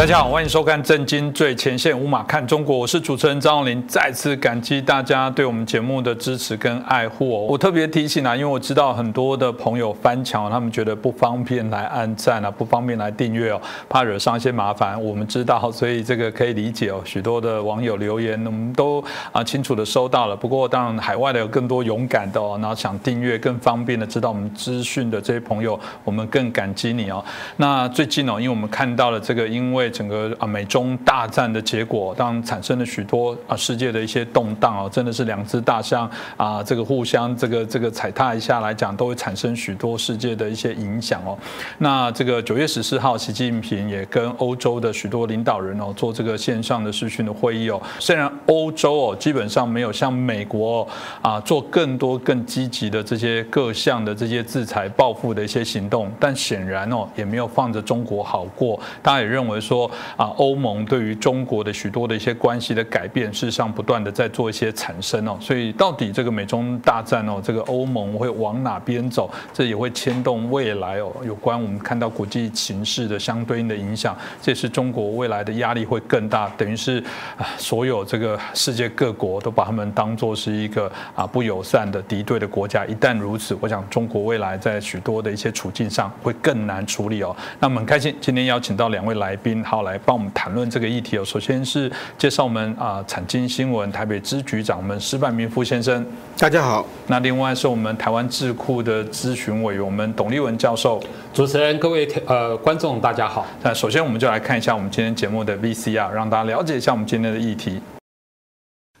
大家好，欢迎收看《震惊最前线》，无马看中国，我是主持人张永林。再次感激大家对我们节目的支持跟爱护哦。我特别提醒啊，因为我知道很多的朋友翻墙，他们觉得不方便来按赞啊，不方便来订阅哦，怕惹上一些麻烦。我们知道，所以这个可以理解哦。许多的网友留言，我们都啊清楚的收到了。不过，当然海外的有更多勇敢的哦，然后想订阅更方便的知道我们资讯的这些朋友，我们更感激你哦。那最近哦，因为我们看到了这个，因为整个啊美中大战的结果，当产生了许多啊世界的一些动荡哦，真的是两只大象啊，这个互相这个这个踩踏一下来讲，都会产生许多世界的一些影响哦。那这个九月十四号，习近平也跟欧洲的许多领导人哦做这个线上的视讯的会议哦。虽然欧洲哦基本上没有像美国啊做更多更积极的这些各项的这些制裁报复的一些行动，但显然哦也没有放着中国好过。大家也认为说。啊，欧盟对于中国的许多的一些关系的改变，事实上不断的在做一些产生哦。所以到底这个美中大战哦，这个欧盟会往哪边走？这也会牵动未来哦，有关我们看到国际形势的相对应的影响。这是中国未来的压力会更大，等于是啊，所有这个世界各国都把他们当做是一个啊不友善的敌对的国家。一旦如此，我想中国未来在许多的一些处境上会更难处理哦。那我们很开心今天邀请到两位来宾，好来。帮我们谈论这个议题哦。首先是介绍我们啊产经新闻台北支局长我们施半明夫先生，大家好。那另外是我们台湾智库的咨询委员我们董立文教授。主持人各位呃观众大家好。那首先我们就来看一下。我们今天节目的 VCR，让大家了解一下。我们今天的议题。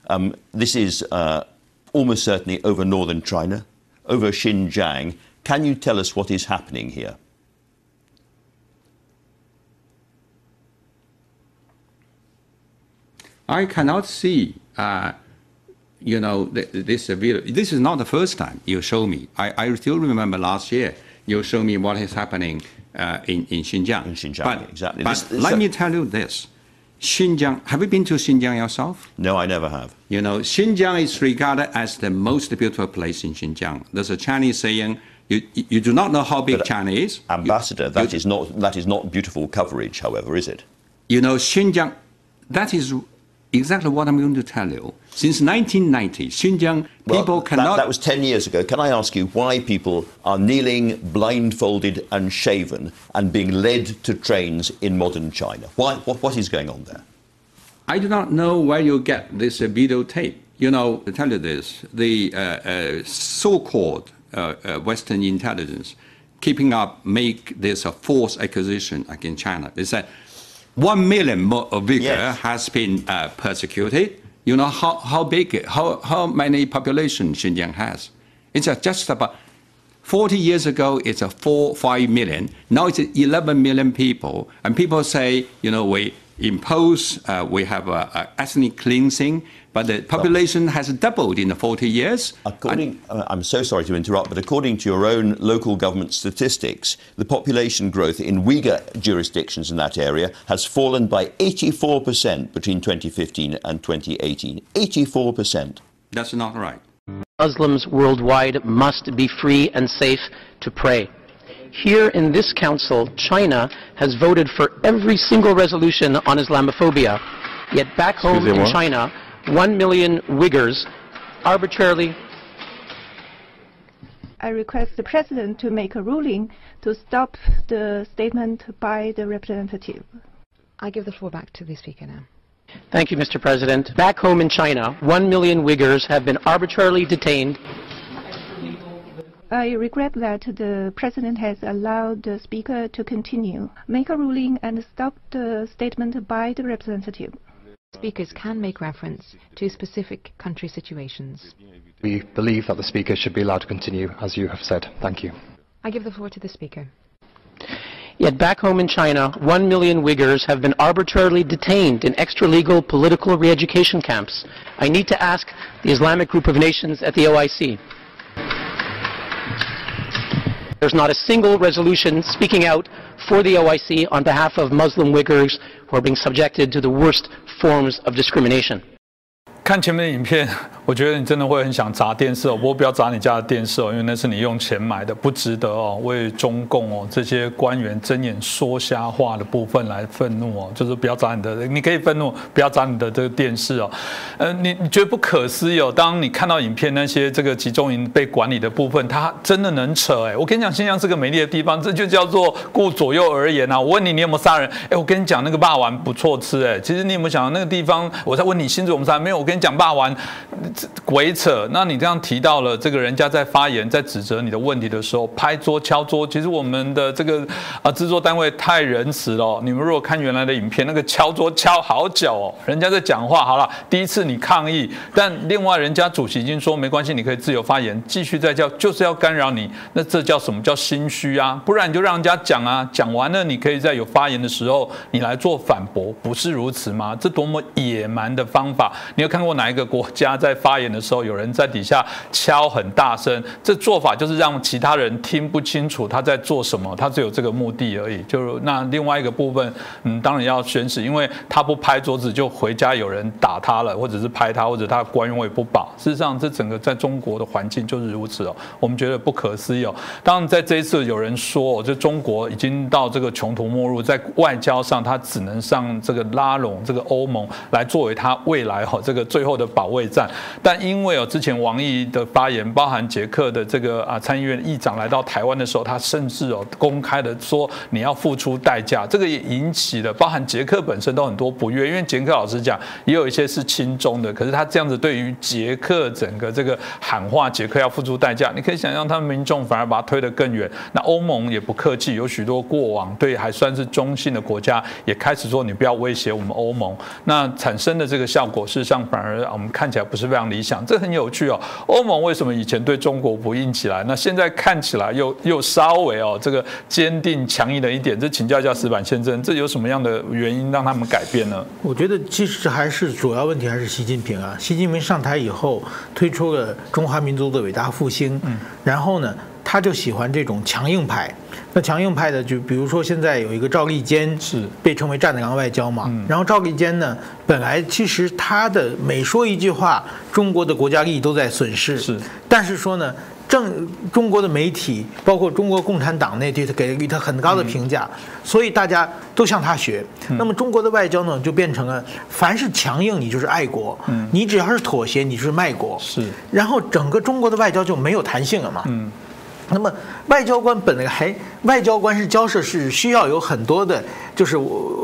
Um, this is uh, almost certainly over northern China, over Xinjiang. Can you tell us what is happening here? I cannot see, uh, you know, this video. This is not the first time you show me. I, I still remember last year you show me what is happening uh, in, in Xinjiang. In Xinjiang, but, exactly. But This- let so- me tell you this. Xinjiang, have you been to Xinjiang yourself? No, I never have. You know, Xinjiang is regarded as the most beautiful place in Xinjiang. There's a Chinese saying, you, you do not know how big But, uh, China is. Ambassador, you, that you, is not that is not beautiful coverage, however, is it? You know, Xinjiang, that is exactly what I'm going to tell you. Since 1990, Xinjiang Well, people that- cannot. That, was 10 years ago. Can I ask you why people are kneeling, blindfolded, and shaven and being led to trains in modern China? Why, what, what is going on there? I do not know where you get this uh, videotape. You know, to tell you this, the uh, uh, so-called uh, uh, Western intelligence keeping up make this a false accusation against China. They said one million more Uyghur Yes. has been uh, persecuted. You know how, how big, how, how many population Xinjiang has? It's just about 40 years ago, it's a 4, 5 million. Now it's 11 million people. And people say, you know, we impose, uh, we have a, a ethnic cleansing, but the population has doubled in the 40 years. According, uh, I'm so sorry to interrupt, but according to your own local government statistics, the population growth in Uyghur jurisdictions in that area has fallen by 84% between 2015 and 2018. 84%. That's not right. Muslims worldwide must be free and safe to pray. Here in this council, China has voted for every single resolution on Islamophobia. Yet back home in China, one million Uyghurs arbitrarily I request the President to make a ruling to stop the statement by the representative. I give the floor back to the Speaker now. Thank you, Mr. President. Back home in China, one million Uyghurs have been arbitrarily detained. I regret that the President has allowed the Speaker to continue. Make a ruling and stop the statement by the representative. Speakers can make reference to specific country situations. We believe that the Speaker should be allowed to continue, as you have said. Thank you. I give the floor to the Speaker. Yet back home in China, one million Uyghurs have been arbitrarily detained in extra-legal political re-education camps. I need to ask the Islamic Group of Nations at the OIC. There's not a single resolution speaking out for the OIC on behalf of Muslim Uyghurs who are being subjected to the worst forms of discrimination. 看前面的影片，我觉得你真的会很想砸电视哦。不过不要砸你家的电视哦，因为那是你用钱买的，不值得哦。为中共哦这些官员睁眼说瞎话的部分来愤怒哦，就是不要砸你的，你可以愤怒，不要砸你的这个电视哦。呃，你你觉得不可思议哦？当你看到影片那些这个集中营被管理的部分，它真的能扯哎？我跟你讲，新疆是个美丽的地方，这就叫做顾左右而言啊。我问你，你有没有杀人？哎，我跟你讲，那个霸王不错吃哎。其实你有没有想到那个地方？我在问你，新竹我们山没有？我跟你讲，霸王鬼扯。那你这样提到了这个人家在发言，在指责你的问题的时候，拍桌敲桌。其实我们的这个啊制作单位太仁慈了。你们如果看原来的影片，那个敲桌敲好久哦，人家在讲话。好了，第一次你抗议，但另外人家主席已经说没关系，你可以自由发言，继续再叫，就是要干扰你。那这叫什么叫心虚啊？不然你就让人家讲啊，讲完了你可以在有发言的时候你来做反驳，不是如此吗？这多么野蛮的方法！你要看过哪一个国家在发言的时候有人在底下敲很大声？这做法就是让其他人听不清楚他在做什么，他只有这个目的而已。就是那另外一个部分，嗯，当然要宣誓，因为他不拍桌子就回家有人打他了，或者是拍他，或者他官位不保。事实上，这整个在中国的环境就是如此哦。我们觉得不可思议哦。当然，在这一次有人说，就中国已经到这个穷途末路，在外交上他只能上这个拉拢这个欧盟来作为他未来哈这个最后的保卫战。但因为哦之前王毅的发言，包含捷克的这个啊参议院议长来到台湾的时候，他甚至哦公开的说你要付出代价，这个也引起了包含捷克本身都很多不悦，因为捷克老实讲也有一些是亲中的，可是他这样子对于捷克整个这个喊话，捷克要付出代价，你可以想象他们民众反而把他推得更远。那欧盟也不客气，有许多过往对还算是中性的国家也开始说你不要威胁我们欧盟，那产生的这个效果事实上反而我们看起来不是非常理想，这很有趣哦。欧盟为什么以前对中国不硬起来，那现在看起来又又稍微哦这个坚定强硬了一点？这请教一下石板先生，这有什么样的原因让他们改变呢？我觉得其实还是主要问题还是习近平啊，习近平上台以后推出了中华民族的伟大复兴，嗯，然后呢？他就喜欢这种强硬派，那强硬派的就比如说现在有一个赵立坚是。被称为战狼外交嘛，然后赵立坚呢，本来其实他的每说一句话，中国的国家利益都在损失，是，但是说呢，正中国的媒体包括中国共产党内对他给予他很高的评价，所以大家都向他学。那么中国的外交呢，就变成了凡是强硬你就是爱国，你只要是妥协你就是卖国，是，然后整个中国的外交就没有弹性了嘛，嗯。那么外交官本来还外交官是交涉是需要有很多的，就是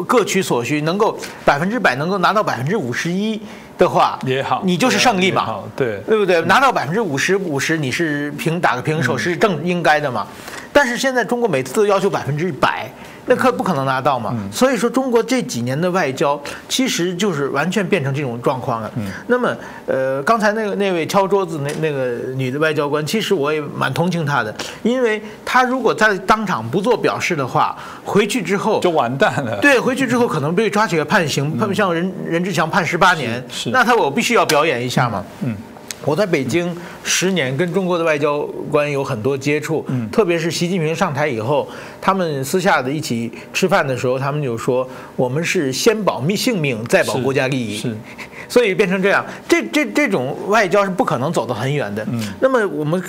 各取所需，能够百分之百能够拿到百分之五十一的话也好，你就是胜利嘛，对对不对？拿到百分之五十五十，你是平打个平手是正应该的嘛。但是现在中国每次都要求百分之百。那可不可能拿到嘛？所以说中国这几年的外交其实就是完全变成这种状况了。那么，呃，刚才那个那位敲桌子那那个女的外交官，其实我也蛮同情她的，因为她如果在当场不做表示的话，回去之后就完蛋了。对，回去之后可能被抓起来判刑，判像任任志强判十八年，那他我必须要表演一下嘛。嗯。我在北京十年，跟中国的外交官有很多接触，特别是习近平上台以后，他们私下的一起吃饭的时候，他们就说我们是先保密性命，再保国家利益，是，所以变成这样，这这这种外交是不可能走得很远的。那么我们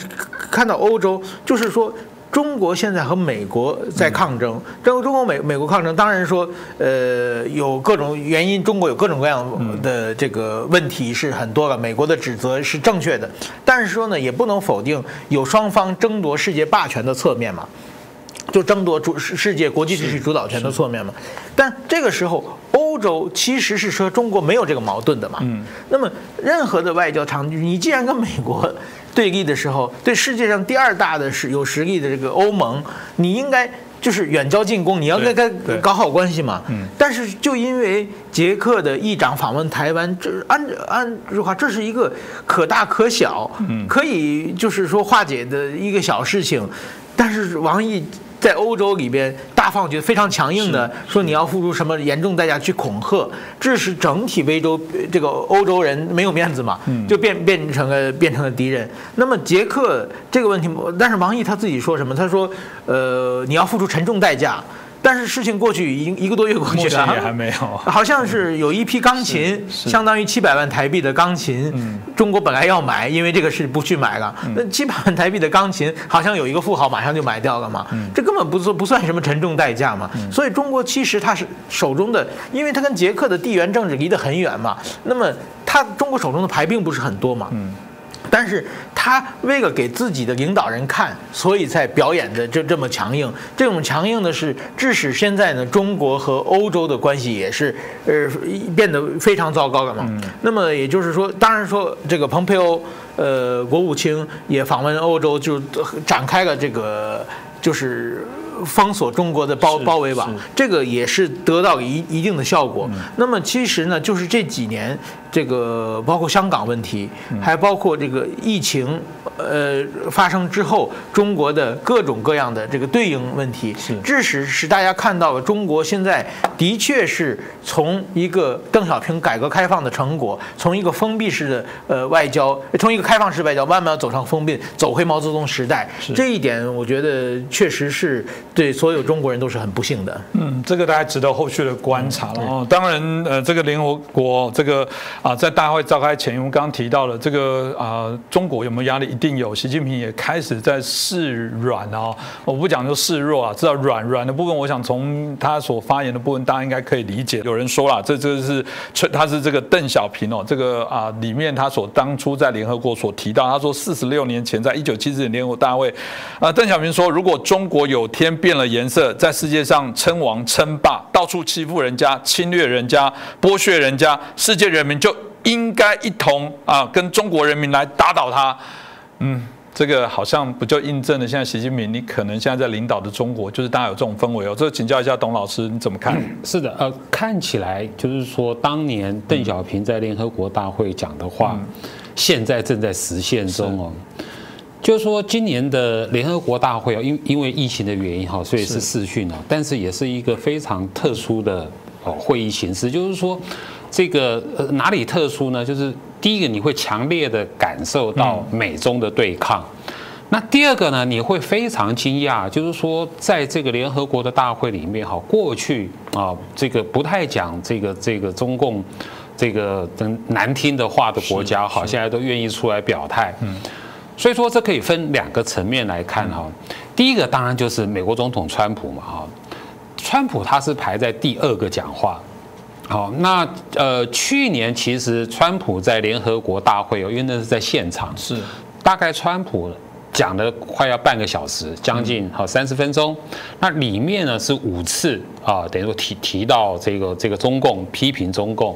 看到欧洲，就是说。中国现在和美国在抗争，中中国美美国抗争，当然说，呃，有各种原因，中国有各种各样的这个问题是很多了，美国的指责是正确的，但是说呢，也不能否定有双方争夺世界霸权的侧面嘛，就争夺主世世界国际秩序主导权的侧面嘛，但这个时候，欧洲其实是说中国没有这个矛盾的嘛，嗯，那么任何的外交场景，你既然跟美国。对立的时候，对世界上第二大的是有实力的这个欧盟，你应该就是远交近攻，你要跟他搞好关系嘛。嗯。但是就因为捷克的议长访问台湾，这按按这话，这是一个可大可小，可以就是说化解的一个小事情，但是王毅。在欧洲里边，大放厥非常强硬的说你要付出什么严重代价去恐吓，致使整体非洲这个欧洲人没有面子嘛，就变变成了变成了敌人。那么捷克这个问题，但是王毅他自己说什么？他说，呃，你要付出沉重代价。但是事情过去已经一个多月过去了，也还没有，好像是有一批钢琴，相当于七百万台币的钢琴，中国本来要买，因为这个是不去买了。那七百万台币的钢琴，好像有一个富豪马上就买掉了嘛，这根本不算不算什么沉重代价嘛。所以中国其实它是手中的，因为它跟捷克的地缘政治离得很远嘛，那么它中国手中的牌并不是很多嘛。但是他为了给自己的领导人看，所以才表演的这这么强硬。这种强硬的是，致使现在呢，中国和欧洲的关系也是呃变得非常糟糕了嘛。那么也就是说，当然说这个蓬佩奥呃国务卿也访问欧洲，就展开了这个就是封锁中国的包包围网，这个也是得到一一定的效果。那么其实呢，就是这几年。这个包括香港问题，还包括这个疫情，呃发生之后，中国的各种各样的这个对应问题，致使使大家看到了中国现在的确是从一个邓小平改革开放的成果，从一个封闭式的呃外交，从一个开放式外交慢慢走上封闭，走回毛泽东时代。这一点我觉得确实是对所有中国人都是很不幸的。嗯，这个大家值得后续的观察了哦。当然，呃，这个联合国这个。啊，在大会召开前，我们刚刚提到了这个啊，中国有没有压力？一定有。习近平也开始在示软啊，我不讲就示弱啊，知道软软的部分，我想从他所发言的部分，大家应该可以理解。有人说了，这这是他是这个邓小平哦，这个啊里面他所当初在联合国所提到，他说四十六年前在一九七四年联合国大会，啊，邓小平说，如果中国有天变了颜色，在世界上称王称霸，到处欺负人家、侵略人家、剥削人家，世界人民就。应该一同啊，跟中国人民来打倒他。嗯，这个好像不就印证了现在习近平，你可能现在在领导的中国，就是大家有这种氛围哦。这请教一下董老师，你怎么看？是的，呃，看起来就是说，当年邓小平在联合国大会讲的话，现在正在实现中哦。就是说，今年的联合国大会啊，因因为疫情的原因哈，所以是视讯啊，但是也是一个非常特殊的哦会议形式，就是说。这个呃哪里特殊呢？就是第一个你会强烈的感受到美中的对抗，那第二个呢，你会非常惊讶，就是说在这个联合国的大会里面哈，过去啊这个不太讲这个这个中共这个难听的话的国家好，现在都愿意出来表态。嗯，所以说这可以分两个层面来看哈。第一个当然就是美国总统川普嘛哈，川普他是排在第二个讲话。好，那呃，去年其实川普在联合国大会哦，因为那是在现场，是大概川普讲的快要半个小时，将近好三十分钟。那里面呢是五次啊，等于说提提到这个这个中共批评中共。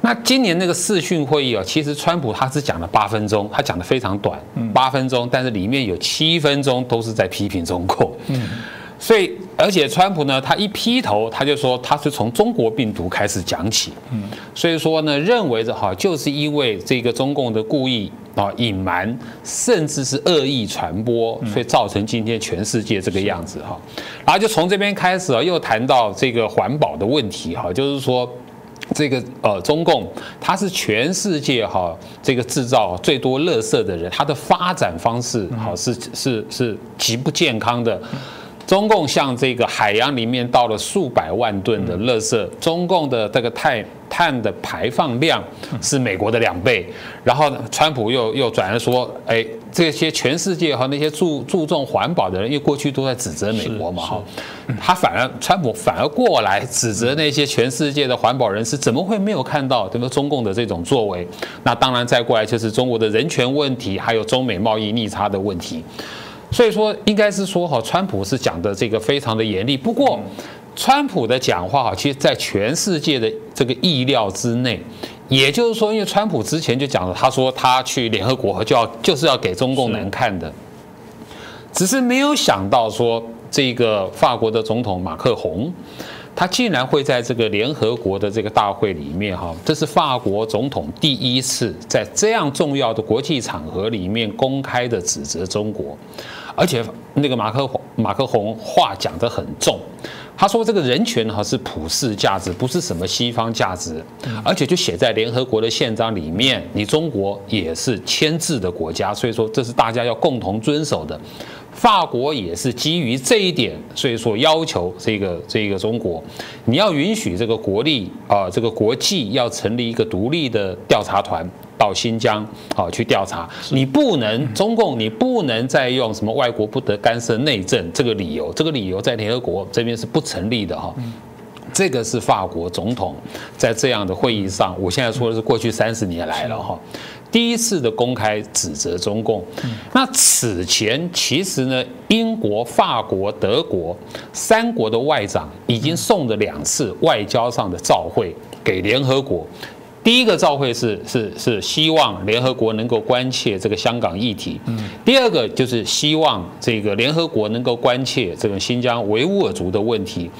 那今年那个视讯会议啊，其实川普他只讲了八分钟，他讲的非常短，八分钟，但是里面有七分钟都是在批评中共。嗯。所以，而且川普呢，他一劈头他就说他是从中国病毒开始讲起，嗯，所以说呢，认为着哈，就是因为这个中共的故意啊隐瞒，甚至是恶意传播，所以造成今天全世界这个样子哈。然后就从这边开始啊，又谈到这个环保的问题哈，就是说这个呃中共他是全世界哈这个制造最多垃圾的人，他的发展方式好是是是极不健康的。中共向这个海洋里面倒了数百万吨的垃圾，中共的这个碳碳的排放量是美国的两倍。然后呢，川普又又转而说，哎，这些全世界和那些注注重环保的人，因为过去都在指责美国嘛，哈，他反而川普反而过来指责那些全世界的环保人士，怎么会没有看到这个中共的这种作为？那当然再过来就是中国的人权问题，还有中美贸易逆差的问题。所以说，应该是说哈，川普是讲的这个非常的严厉。不过，川普的讲话哈，其实在全世界的这个意料之内。也就是说，因为川普之前就讲了，他说他去联合国就要就是要给中共难看的，只是没有想到说这个法国的总统马克宏。他竟然会在这个联合国的这个大会里面，哈，这是法国总统第一次在这样重要的国际场合里面公开的指责中国，而且那个马克马克宏话讲得很重，他说这个人权哈是普世价值，不是什么西方价值，而且就写在联合国的宪章里面，你中国也是签字的国家，所以说这是大家要共同遵守的。法国也是基于这一点，所以说要求这个这个中国，你要允许这个国力啊，这个国际要成立一个独立的调查团到新疆啊去调查，你不能中共，你不能再用什么外国不得干涉内政这个理由，这个理由在联合国这边是不成立的哈。这个是法国总统在这样的会议上，我现在说的是过去三十年来了哈。第一次的公开指责中共，那此前其实呢，英国、法国、德国三国的外长已经送了两次外交上的照会给联合国。第一个照会是是是希望联合国能够关切这个香港议题，第二个就是希望这个联合国能够关切这个新疆维吾尔族的问题。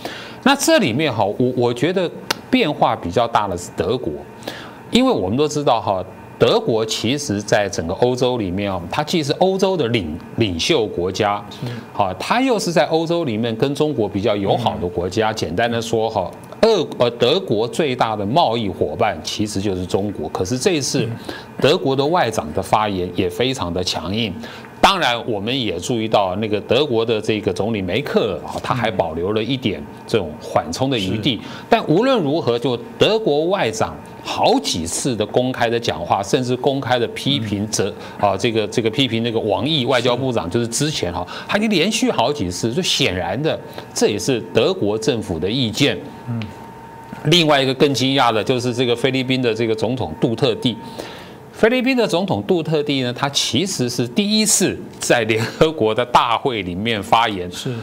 那这里面哈，我我觉得变化比较大的是德国，因为我们都知道哈。德国其实，在整个欧洲里面哦，它既是欧洲的领领袖国家，好，它又是在欧洲里面跟中国比较友好的国家。简单的说哈，俄呃德国最大的贸易伙伴其实就是中国。可是这一次，德国的外长的发言也非常的强硬。当然，我们也注意到那个德国的这个总理梅克尔啊，他还保留了一点这种缓冲的余地。但无论如何，就德国外长。好几次的公开的讲话，甚至公开的批评责啊，这个这个批评那个王毅外交部长，就是之前哈，他已经连续好几次，就显然的，这也是德国政府的意见。嗯，另外一个更惊讶的就是这个菲律宾的这个总统杜特地，菲律宾的总统杜特地呢，他其实是第一次在联合国的大会里面发言。是。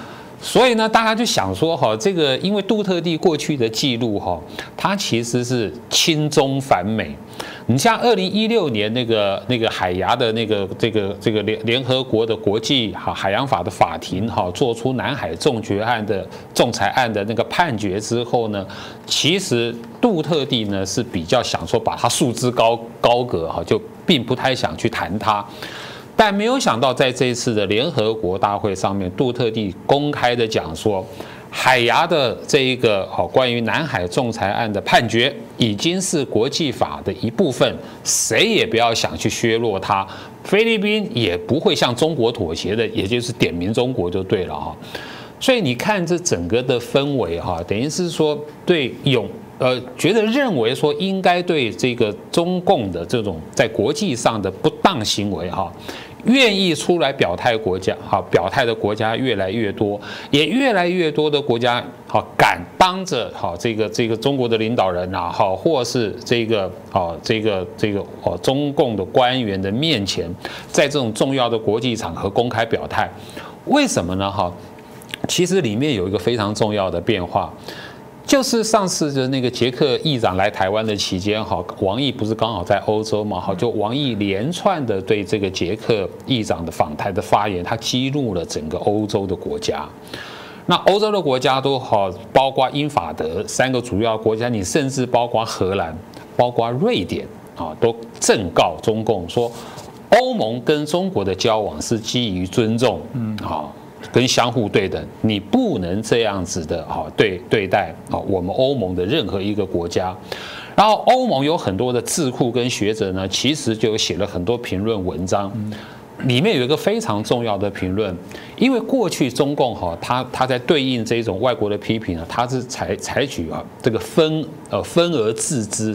所以呢，大家就想说哈，这个因为杜特地过去的记录哈，他其实是亲中反美。你像二零一六年那个那个海牙的那个这个这个联联合国的国际哈海洋法的法庭哈，做出南海仲决案的仲裁案的那个判决之后呢，其实杜特地呢是比较想说把它束之高高阁哈，就并不太想去谈它。但没有想到，在这一次的联合国大会上面，杜特地公开的讲说，海牙的这一个好关于南海仲裁案的判决，已经是国际法的一部分，谁也不要想去削弱它，菲律宾也不会向中国妥协的，也就是点名中国就对了哈。所以你看这整个的氛围哈，等于是说对永呃觉得认为说应该对这个中共的这种在国际上的不当行为哈。愿意出来表态国家，好表态的国家越来越多，也越来越多的国家好敢当着好这个这个中国的领导人呐，好或是这个好这个这个哦中共的官员的面前，在这种重要的国际场合公开表态，为什么呢？哈，其实里面有一个非常重要的变化。就是上次的那个捷克议长来台湾的期间，哈，王毅不是刚好在欧洲嘛，哈，就王毅连串的对这个捷克议长的访台的发言，他激怒了整个欧洲的国家。那欧洲的国家都好，包括英法德三个主要国家，你甚至包括荷兰、包括瑞典啊，都正告中共说，欧盟跟中国的交往是基于尊重，嗯，好。跟相互对等，你不能这样子的哈对对待啊我们欧盟的任何一个国家，然后欧盟有很多的智库跟学者呢，其实就写了很多评论文章。里面有一个非常重要的评论，因为过去中共哈，他他在对应这种外国的批评啊，他是采采取啊这个分呃分而治之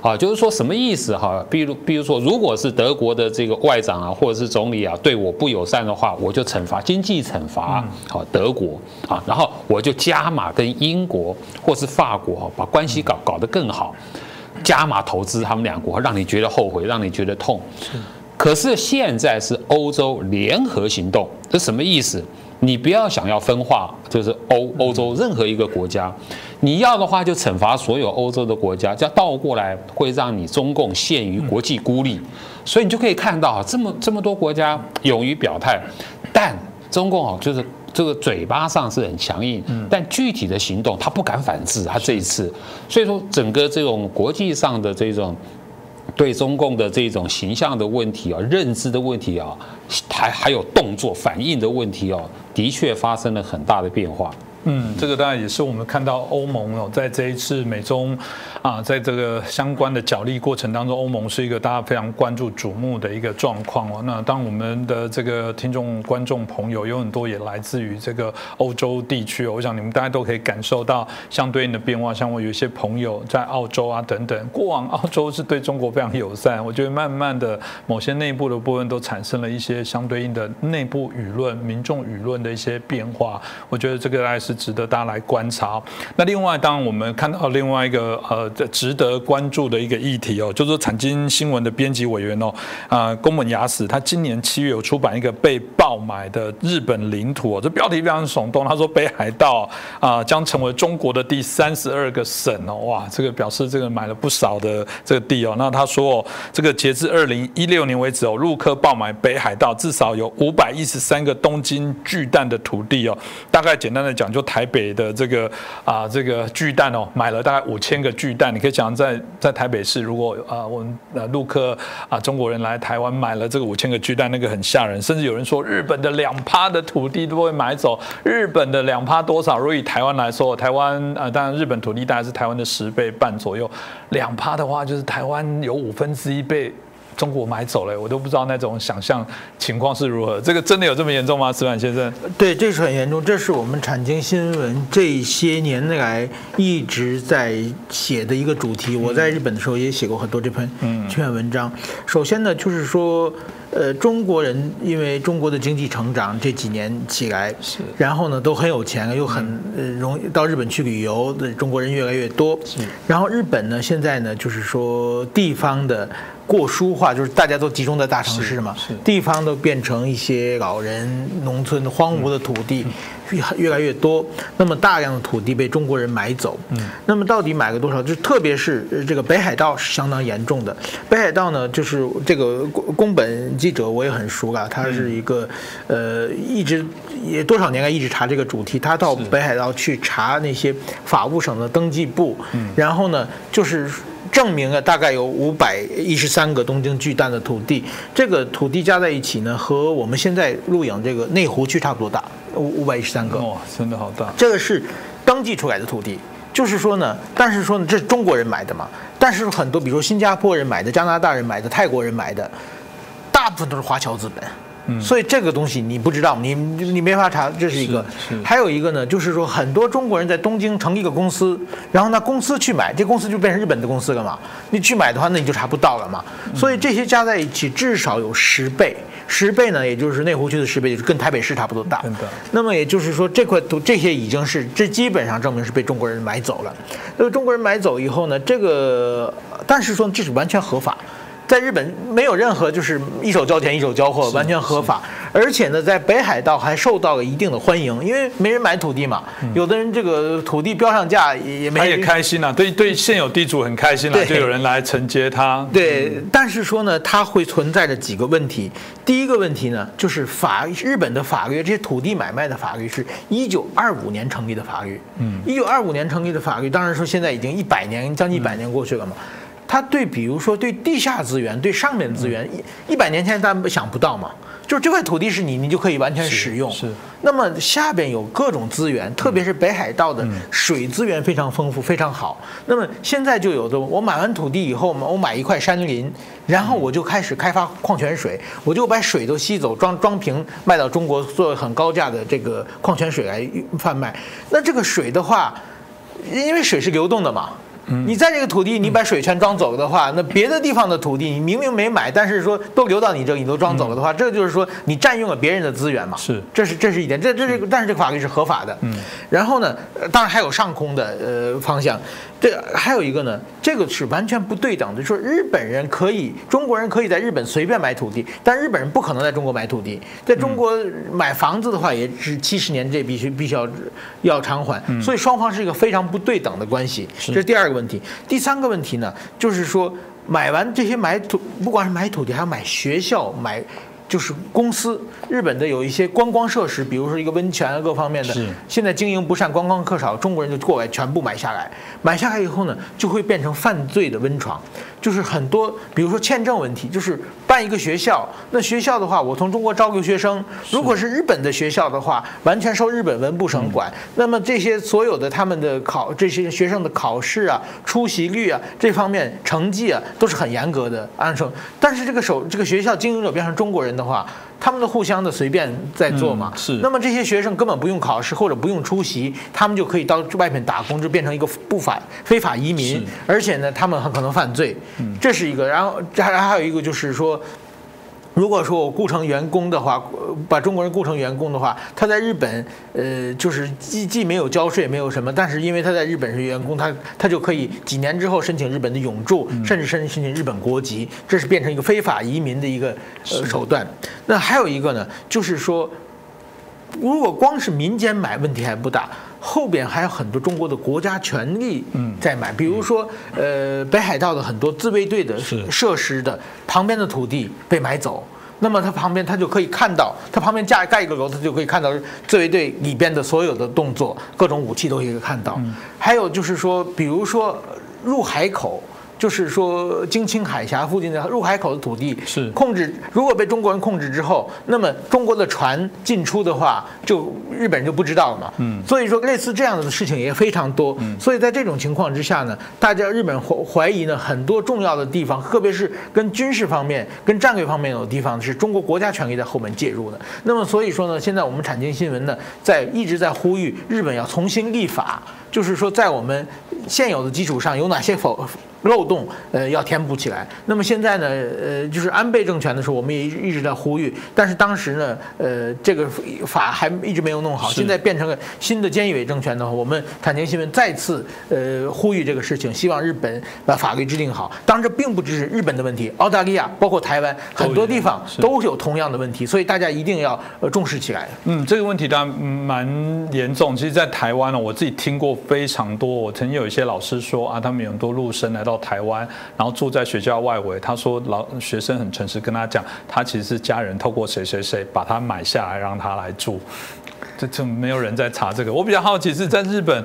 啊，就是说什么意思哈？比如比如说，如果是德国的这个外长啊，或者是总理啊，对我不友善的话，我就惩罚经济惩罚好德国啊，然后我就加码跟英国或是法国把关系搞搞得更好，加码投资他们两国，让你觉得后悔，让你觉得痛。可是现在是欧洲联合行动，这什么意思？你不要想要分化，就是欧欧洲任何一个国家，你要的话就惩罚所有欧洲的国家，叫倒过来会让你中共陷于国际孤立。所以你就可以看到，这么这么多国家勇于表态，但中共啊，就是这个嘴巴上是很强硬，但具体的行动他不敢反制，他这一次，所以说整个这种国际上的这种。对中共的这种形象的问题啊，认知的问题啊，还还有动作反应的问题啊，的确发生了很大的变化。嗯，这个当然也是我们看到欧盟哦，在这一次美中啊，在这个相关的角力过程当中，欧盟是一个大家非常关注、瞩目的一个状况哦。那当我们的这个听众、观众朋友有很多也来自于这个欧洲地区哦，我想你们大家都可以感受到相对应的变化。像我有一些朋友在澳洲啊等等，过往澳洲是对中国非常友善，我觉得慢慢的某些内部的部分都产生了一些相对应的内部舆论、民众舆论的一些变化。我觉得这个还是。值得大家来观察。那另外，当然我们看到另外一个呃值得关注的一个议题哦，就是说产经新闻的编辑委员哦，啊宫本雅史，他今年七月有出版一个被爆买的日本领土哦，这标题非常耸动。他说北海道啊将成为中国的第三十二个省哦，哇，这个表示这个买了不少的这个地哦。那他说哦，这个截至二零一六年为止哦，陆客爆买北海道至少有五百一十三个东京巨蛋的土地哦，大概简单的讲就。台北的这个啊，这个巨蛋哦，买了大概五千个巨蛋。你可以想在在台北市，如果啊，我们呃陆客啊，中国人来台湾买了这个五千个巨蛋，那个很吓人。甚至有人说，日本的两趴的土地都会买走。日本的两趴多少？如果以台湾来说，台湾啊，当然日本土地大概是台湾的十倍半左右。两趴的话，就是台湾有五分之一倍。中国买走了，我都不知道那种想象情况是如何。这个真的有这么严重吗，石板先生？对，这是很严重。这是我们产经新闻这些年来一直在写的一个主题。我在日本的时候也写过很多这篇这篇文章。首先呢，就是说，呃，中国人因为中国的经济成长这几年起来，是，然后呢都很有钱，又很容易到日本去旅游的中国人越来越多。是，然后日本呢现在呢就是说地方的。过疏化就是大家都集中在大城市嘛，地方都变成一些老人、农村荒芜的土地越越来越多。那么大量的土地被中国人买走，嗯那么到底买了多少？就特别是这个北海道是相当严重的。北海道呢，就是这个宫本记者我也很熟了，他是一个呃一直也多少年来一直查这个主题。他到北海道去查那些法务省的登记簿，然后呢就是。证明了大概有五百一十三个东京巨蛋的土地，这个土地加在一起呢，和我们现在录影这个内湖区差不多大，五五百一十三个。哇，真的好大！这个是登记出来的土地，就是说呢，但是说呢，这是中国人买的嘛，但是很多，比如说新加坡人买的、加拿大人买的、泰国人买的，大部分都是华侨资本。所以这个东西你不知道，你你没法查，这是一个。还有一个呢，就是说很多中国人在东京成立一个公司，然后呢公司去买，这公司就变成日本的公司了嘛。你去买的话，那你就查不到了嘛。所以这些加在一起至少有十倍，十倍呢，也就是内湖区的十倍，就是跟台北市差不多大。那么也就是说，这块都这些已经是这基本上证明是被中国人买走了。那么中国人买走以后呢，这个但是说这是完全合法。在日本没有任何就是一手交钱一手交货，完全合法。而且呢，在北海道还受到了一定的欢迎，因为没人买土地嘛。有的人这个土地标上价也没。他也开心啊，对对，现有地主很开心啊，就有人来承接他。对，但是说呢，它会存在着几个问题。第一个问题呢，就是法日本的法律，这些土地买卖的法律是一九二五年成立的法律。嗯，一九二五年成立的法律，当然说现在已经一百年，将近一百年过去了嘛。他对，比如说对地下资源、对上面的资源，一一百年前大家想不到嘛，就是这块土地是你，你就可以完全使用。是。那么下边有各种资源，特别是北海道的水资源非常丰富，非常好。那么现在就有的，我买完土地以后嘛，我买一块山林，然后我就开始开发矿泉水，我就把水都吸走，装装瓶卖到中国，做很高价的这个矿泉水来贩卖。那这个水的话，因为水是流动的嘛。你在这个土地，你把水全装走了的话，那别的地方的土地你明明没买，但是说都流到你这，你都装走了的话，这就是说你占用了别人的资源嘛。是，这是这是一点，这这是但是这个法律是合法的。嗯。然后呢，当然还有上空的呃方向，这还有一个呢，这个是完全不对等的，说日本人可以，中国人可以在日本随便买土地，但日本人不可能在中国买土地，在中国买房子的话也是七十年这必须必须要要偿还，所以双方是一个非常不对等的关系。这是第二个。问题，第三个问题呢，就是说买完这些买土，不管是买土地，还要买学校，买就是公司。日本的有一些观光设施，比如说一个温泉啊，各方面的，现在经营不善，观光客少，中国人就过来全部买下来。买下来以后呢，就会变成犯罪的温床。就是很多，比如说签证问题，就是办一个学校，那学校的话，我从中国招留学生，如果是日本的学校的话，完全受日本文部省管，那么这些所有的他们的考这些学生的考试啊、出席率啊这方面成绩啊都是很严格的按说，但是这个手这个学校经营者变成中国人的话。他们的互相的随便在做嘛，是。那么这些学生根本不用考试或者不用出席，他们就可以到外面打工，就变成一个不法非法移民，而且呢，他们很可能犯罪。这是一个。然后这还还有一个就是说。如果说我雇成员工的话，把中国人雇成员工的话，他在日本，呃，就是既既没有交税，没有什么，但是因为他在日本是员工，他他就可以几年之后申请日本的永住，甚至申申请日本国籍，这是变成一个非法移民的一个呃手段。那还有一个呢，就是说，如果光是民间买，问题还不大。后边还有很多中国的国家权力在买，比如说，呃，北海道的很多自卫队的设施的旁边的土地被买走，那么它旁边它就可以看到，它旁边架盖一个楼，它就可以看到自卫队里边的所有的动作，各种武器都可以看到。还有就是说，比如说入海口。就是说，京青海峡附近的入海口的土地是控制，如果被中国人控制之后，那么中国的船进出的话，就日本人就不知道了嘛。嗯，所以说类似这样的事情也非常多。嗯，所以在这种情况之下呢，大家日本怀怀疑呢，很多重要的地方，特别是跟军事方面、跟战略方面有地方，是中国国家权力在后面介入的。那么所以说呢，现在我们产经新闻呢，在一直在呼吁日本要重新立法，就是说在我们现有的基础上有哪些否。漏洞，呃，要填补起来。那么现在呢，呃，就是安倍政权的时候，我们也一直在呼吁，但是当时呢，呃，这个法还一直没有弄好。现在变成了新的菅义伟政权的话，我们产经新闻再次呃呼吁这个事情，希望日本把法律制定好。当然，这并不只是日本的问题，澳大利亚包括台湾很多地方都有同样的问题，所以大家一定要呃重视起来。嗯，这个问题当然蛮严重。其实，在台湾呢，我自己听过非常多。我曾经有一些老师说啊，他们有很多陆生来到。到台湾，然后住在学校外围。他说，老学生很诚实，跟他讲，他其实是家人透过谁谁谁把他买下来，让他来住。这这没有人在查这个。我比较好奇是在日本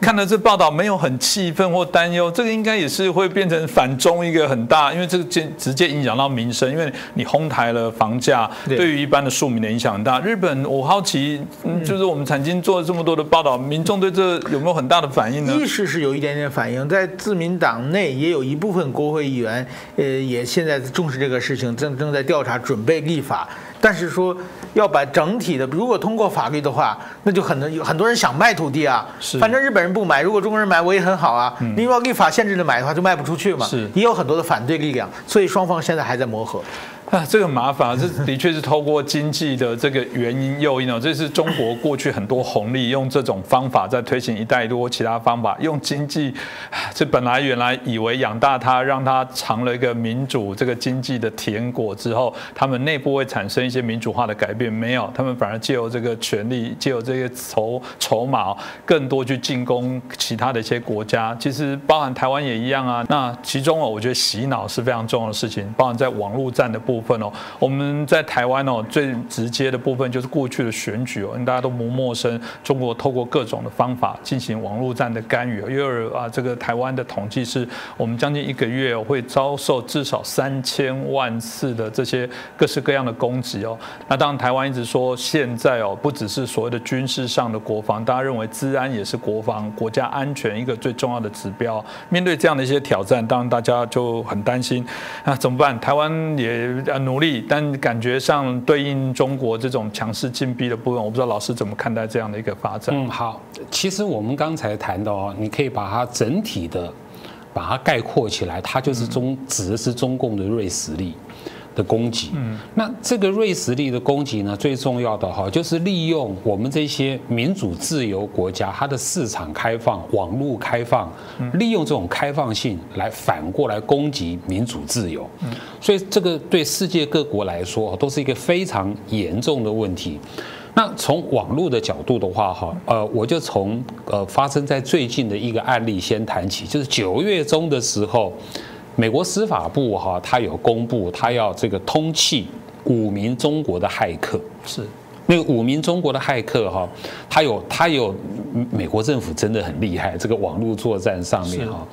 看到这报道，没有很气愤或担忧。这个应该也是会变成反中一个很大，因为这个直直接影响到民生，因为你哄抬了房价，对于一般的庶民的影响很大。日本，我好奇，就是我们曾经做了这么多的报道，民众对这有没有很大的反应呢？意识是有一点点反应，在自民党内也有一部分国会议员，呃，也现在重视这个事情，正正在调查，准备立法。但是说要把整体的，如果通过法律的话，那就很多有很多人想卖土地啊。是，反正日本人不买，如果中国人买，我也很好啊。你如果立法限制的买的话，就卖不出去嘛。是，也有很多的反对力量，所以双方现在还在磨合。啊，这个麻烦，这的确是透过经济的这个原因诱因哦，这是中国过去很多红利，用这种方法在推行“一带一路”其他方法，用经济，这本来原来以为养大它，让它尝了一个民主这个经济的甜果之后，他们内部会产生一些民主化的改变，没有，他们反而借由这个权力，借由这些筹筹码，更多去进攻其他的一些国家，其实包含台湾也一样啊。那其中哦，我觉得洗脑是非常重要的事情，包含在网络战的部。部分哦，我们在台湾哦，最直接的部分就是过去的选举哦，大家都不陌生。中国透过各种的方法进行网络战的干预，因为啊，这个台湾的统计是我们将近一个月会遭受至少三千万次的这些各式各样的攻击哦。那当然，台湾一直说现在哦，不只是所谓的军事上的国防，大家认为治安也是国防、国家安全一个最重要的指标。面对这样的一些挑战，当然大家就很担心，那怎么办？台湾也。呃，努力，但感觉上对应中国这种强势禁闭的部分，我不知道老师怎么看待这样的一个发展。嗯，好，其实我们刚才谈到哦，你可以把它整体的把它概括起来，它就是中指的是中共的锐实力。的攻击，嗯，那这个瑞实力的攻击呢，最重要的哈，就是利用我们这些民主自由国家，它的市场开放、网络开放，利用这种开放性来反过来攻击民主自由，嗯，所以这个对世界各国来说都是一个非常严重的问题。那从网络的角度的话，哈，呃，我就从呃发生在最近的一个案例先谈起，就是九月中的时候。美国司法部哈，他有公布，他要这个通缉五名中国的骇客。是，那个五名中国的骇客哈，他有他有，美国政府真的很厉害，这个网络作战上面哈，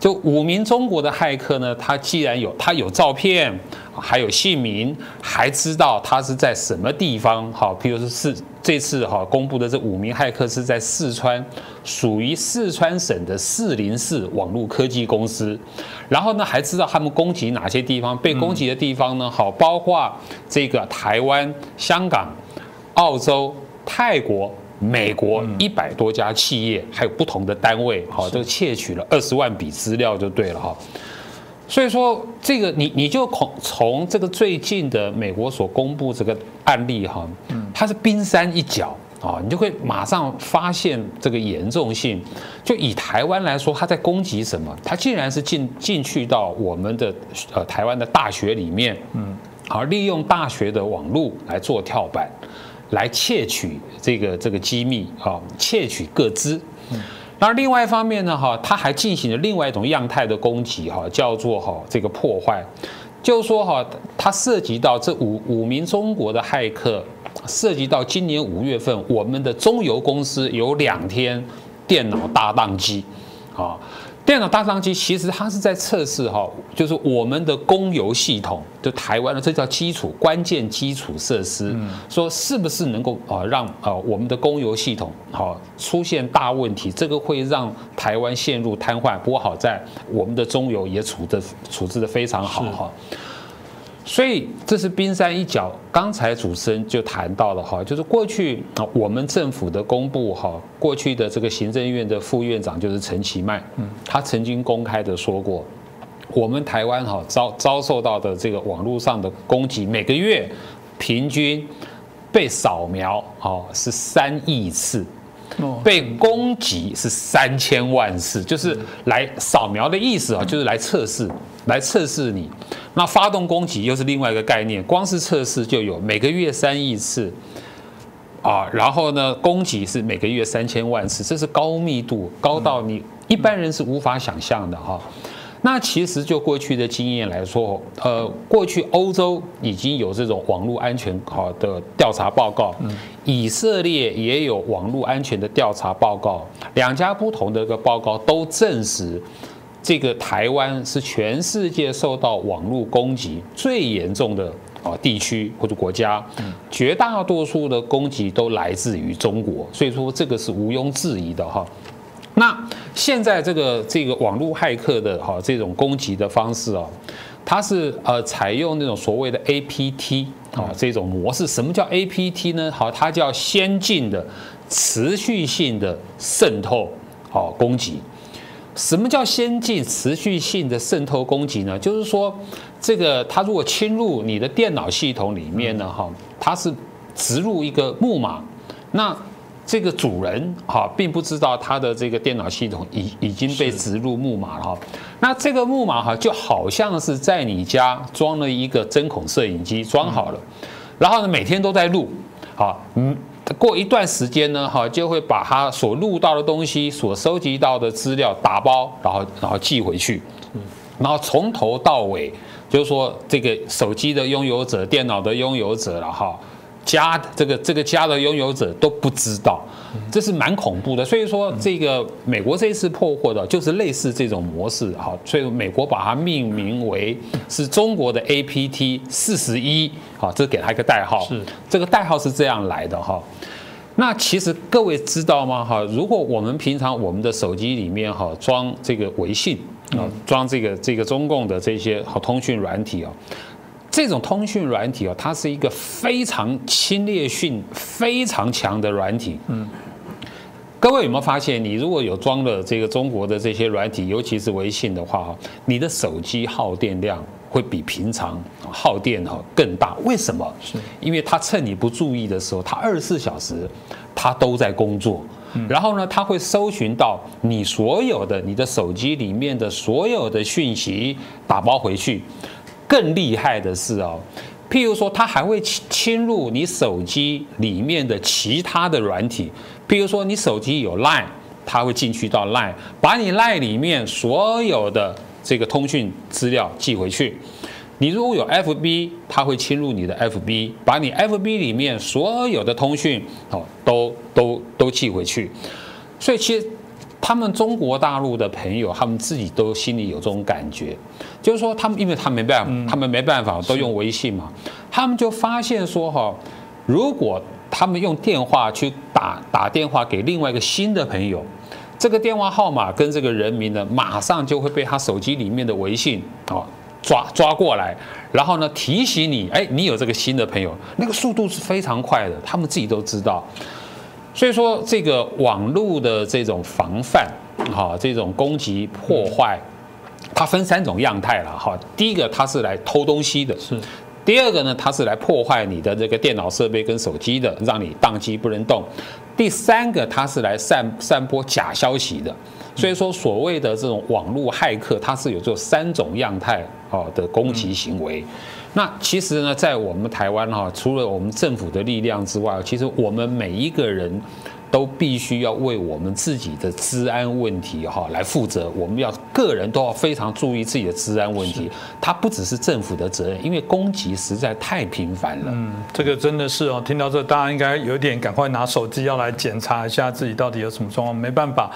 就五名中国的骇客呢，他既然有他有照片，还有姓名，还知道他是在什么地方，哈，譬如说是这次哈公布的这五名骇客是在四川，属于四川省的四零四网络科技公司，然后呢还知道他们攻击哪些地方，被攻击的地方呢，好，包括这个台湾、香港、澳洲、泰国。美国一百多家企业，还有不同的单位，好，都窃取了二十万笔资料就对了哈。所以说，这个你你就从从这个最近的美国所公布这个案例哈，它是冰山一角啊，你就会马上发现这个严重性。就以台湾来说，它在攻击什么？它竟然是进进去到我们的呃台湾的大学里面，嗯，而利用大学的网络来做跳板。来窃取这个这个机密啊，窃取各资。那另外一方面呢，哈，他还进行了另外一种样态的攻击，哈，叫做哈这个破坏，就是说哈，它涉及到这五五名中国的骇客，涉及到今年五月份我们的中油公司有两天电脑大宕机，啊。电脑大宕机其实它是在测试哈，就是我们的供油系统，就台湾的这叫基础关键基础设施，说是不是能够啊让啊我们的供油系统好出现大问题，这个会让台湾陷入瘫痪。不过好在我们的中油也处的处置的非常好哈。所以这是冰山一角。刚才主持人就谈到了哈，就是过去啊，我们政府的公布哈，过去的这个行政院的副院长就是陈其迈，嗯，他曾经公开的说过，我们台湾哈遭遭受到的这个网络上的攻击，每个月平均被扫描哦是三亿次。被攻击是三千万次，就是来扫描的意思啊，就是来测试，来测试你。那发动攻击又是另外一个概念，光是测试就有每个月三亿次啊，然后呢，攻击是每个月三千万次，这是高密度，高到你一般人是无法想象的哈。那其实就过去的经验来说，呃，过去欧洲已经有这种网络安全好的调查报告，以色列也有网络安全的调查报告，两家不同的一个报告都证实，这个台湾是全世界受到网络攻击最严重的啊地区或者国家，绝大多数的攻击都来自于中国，所以说这个是毋庸置疑的哈。那现在这个这个网络骇客的哈这种攻击的方式啊，它是呃采用那种所谓的 APT 啊这种模式。什么叫 APT 呢？好，它叫先进的持续性的渗透好攻击。什么叫先进持续性的渗透攻击呢？就是说，这个它如果侵入你的电脑系统里面呢，哈，它是植入一个木马，那。这个主人哈并不知道他的这个电脑系统已已经被植入木马了哈，那这个木马哈就好像是在你家装了一个针孔摄影机装好了，然后呢每天都在录，好嗯过一段时间呢哈就会把他所录到的东西所收集到的资料打包然后然后寄回去，然后从头到尾就是说这个手机的拥有者、电脑的拥有者了哈。家这个这个家的拥有者都不知道，这是蛮恐怖的。所以说，这个美国这一次破获的，就是类似这种模式哈。所以美国把它命名为是中国的 APT 四十一，好，这给它一个代号。是这个代号是这样来的哈。那其实各位知道吗？哈，如果我们平常我们的手机里面哈装这个微信啊，装这个这个中共的这些好通讯软体啊。这种通讯软体哦，它是一个非常侵略性非常强的软体。嗯，各位有没有发现，你如果有装了这个中国的这些软体，尤其是微信的话，哈，你的手机耗电量会比平常耗电哈更大。为什么？是因为它趁你不注意的时候，它二十四小时它都在工作。然后呢，它会搜寻到你所有的你的手机里面的所有的讯息，打包回去。更厉害的是哦，譬如说，它还会侵侵入你手机里面的其他的软体，譬如说，你手机有 Line，它会进去到 Line，把你 Line 里面所有的这个通讯资料寄回去。你如果有 FB，它会侵入你的 FB，把你 FB 里面所有的通讯哦都都都寄回去。所以其实他们中国大陆的朋友，他们自己都心里有这种感觉，就是说他们，因为他没办法，他们没办法都用微信嘛，他们就发现说哈，如果他们用电话去打打电话给另外一个新的朋友，这个电话号码跟这个人名呢，马上就会被他手机里面的微信啊抓抓过来，然后呢提醒你，哎，你有这个新的朋友，那个速度是非常快的，他们自己都知道。所以说，这个网络的这种防范，哈，这种攻击破坏，它分三种样态了，哈。第一个，它是来偷东西的；是。第二个呢，它是来破坏你的这个电脑设备跟手机的，让你宕机不能动；第三个，它是来散散播假消息的。所以说，所谓的这种网络骇客，它是有这三种样态哦的攻击行为。那其实呢，在我们台湾哈，除了我们政府的力量之外，其实我们每一个人都必须要为我们自己的治安问题哈来负责。我们要个人都要非常注意自己的治安问题。它不只是政府的责任，因为攻击实在太频繁了。嗯，这个真的是哦，听到这，大家应该有点赶快拿手机要来检查一下自己到底有什么状况。没办法。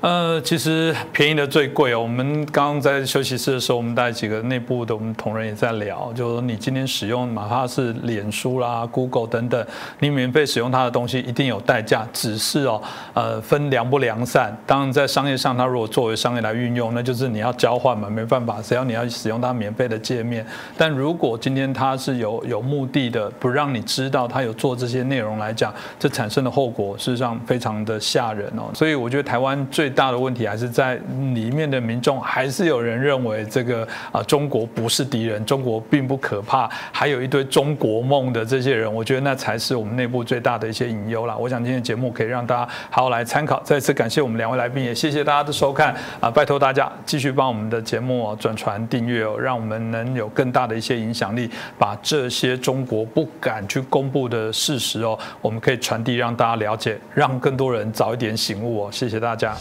呃，其实便宜的最贵哦。我们刚刚在休息室的时候，我们带几个内部的我们同仁也在聊，就是说你今天使用哪怕是脸书啦、Google 等等，你免费使用它的东西一定有代价，只是哦，呃，分良不良善。当然在商业上，它如果作为商业来运用，那就是你要交换嘛，没办法，只要你要使用它免费的界面。但如果今天它是有有目的的，不让你知道它有做这些内容来讲，这产生的后果事实上非常的吓人哦。所以我觉得台湾最最大的问题还是在里面的民众，还是有人认为这个啊中国不是敌人，中国并不可怕，还有一堆中国梦的这些人，我觉得那才是我们内部最大的一些隐忧啦。我想今天节目可以让大家好好来参考。再次感谢我们两位来宾，也谢谢大家的收看啊！拜托大家继续帮我们的节目转传订阅哦，让我们能有更大的一些影响力，把这些中国不敢去公布的事实哦，我们可以传递让大家了解，让更多人早一点醒悟哦。谢谢大家。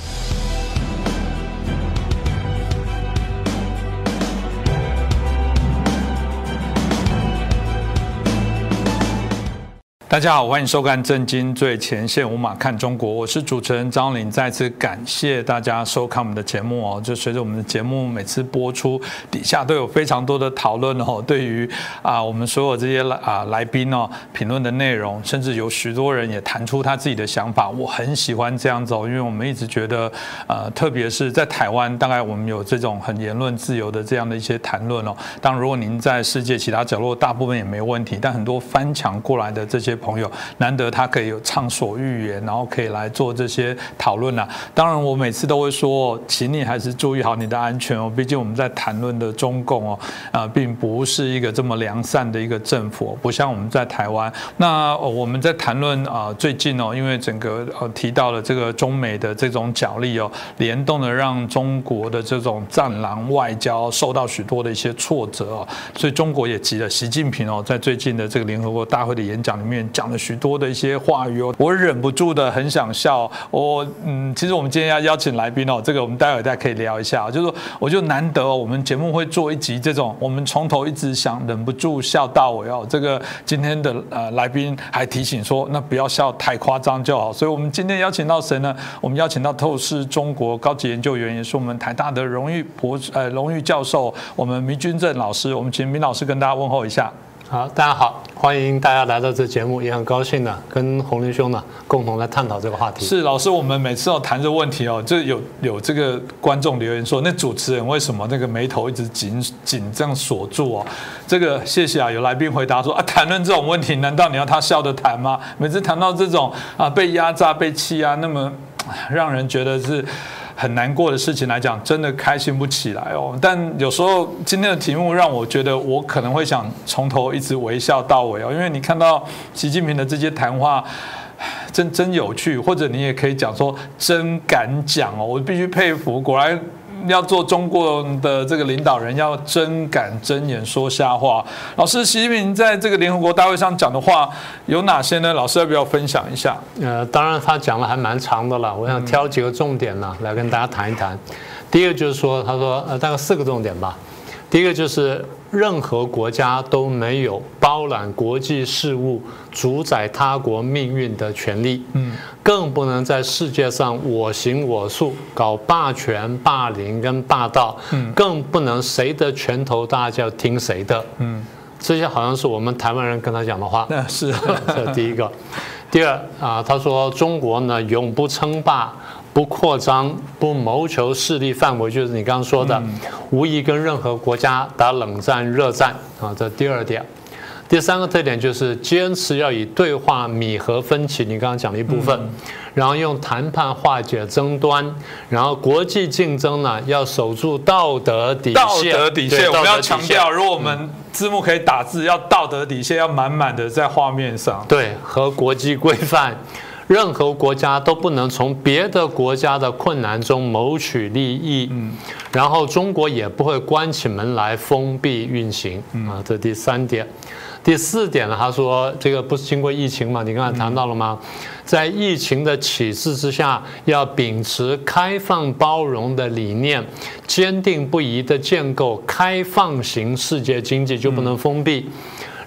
大家好，欢迎收看《震惊最前线》，无马看中国，我是主持人张玲。再次感谢大家收看我们的节目哦。就随着我们的节目每次播出，底下都有非常多的讨论哦。对于啊，我们所有这些啊来宾哦，评论的内容，甚至有许多人也谈出他自己的想法。我很喜欢这样子哦，因为我们一直觉得，呃，特别是在台湾，大概我们有这种很言论自由的这样的一些谈论哦。当如果您在世界其他角落，大部分也没问题，但很多翻墙过来的这些。朋友难得他可以有畅所欲言，然后可以来做这些讨论啊。当然，我每次都会说，请你还是注意好你的安全哦。毕竟我们在谈论的中共哦，啊，并不是一个这么良善的一个政府，不像我们在台湾。那我们在谈论啊，最近哦，因为整个呃提到了这个中美的这种角力哦，联动的让中国的这种战狼外交受到许多的一些挫折哦，所以中国也急了。习近平哦，在最近的这个联合国大会的演讲里面。讲了许多的一些话语哦，我忍不住的很想笑。我嗯，其实我们今天要邀请来宾哦，这个我们待会再可以聊一下。就是，我就难得，我们节目会做一集这种，我们从头一直想忍不住笑到尾哦。这个今天的呃来宾还提醒说，那不要笑太夸张就好。所以我们今天邀请到谁呢？我们邀请到透视中国高级研究员，也是我们台大的荣誉博呃荣誉教授，我们迷君正老师。我们请明老师跟大家问候一下。好，大家好，欢迎大家来到这节目，也很高兴呢，跟洪林兄呢共同来探讨这个话题。是老师，我们每次要谈这问题哦，就有有这个观众留言说，那主持人为什么那个眉头一直紧紧这样锁住哦？这个谢谢啊，有来宾回答说啊，谈论这种问题，难道你要他笑着谈吗？每次谈到这种啊被压榨、被欺压，那么让人觉得是。很难过的事情来讲，真的开心不起来哦。但有时候今天的题目让我觉得，我可能会想从头一直微笑到尾哦。因为你看到习近平的这些谈话，真真有趣，或者你也可以讲说真敢讲哦。我必须佩服，果然。要做中国的这个领导人，要真敢睁眼说瞎话。老师，习近平在这个联合国大会上讲的话有哪些呢？老师要不要分享一下？呃，当然他讲的还蛮长的了，我想挑几个重点呢来跟大家谈一谈。第一个就是说，他说呃大概四个重点吧。第一个就是任何国家都没有包揽国际事务、主宰他国命运的权利，嗯，更不能在世界上我行我素，搞霸权、霸凌跟霸道，嗯，更不能谁的拳头大就要听谁的，嗯，这些好像是我们台湾人跟他讲的话，那是。这第一个。第二啊，他说中国呢永不称霸。不扩张，不谋求势力范围，就是你刚刚说的，无意跟任何国家打冷战、热战啊。这第二点，第三个特点就是坚持要以对话弥合分歧。你刚刚讲了一部分，然后用谈判化解争端，然后国际竞争呢要守住道德底线。道德底线，我们要强调，如果我们字幕可以打字，要道德底线要满满的在画面上。对，和国际规范。任何国家都不能从别的国家的困难中谋取利益，嗯，然后中国也不会关起门来封闭运行，啊，这第三点。第四点呢，他说这个不是经过疫情嘛？你刚才谈到了吗？在疫情的启示之下，要秉持开放包容的理念，坚定不移地建构开放型世界经济，就不能封闭。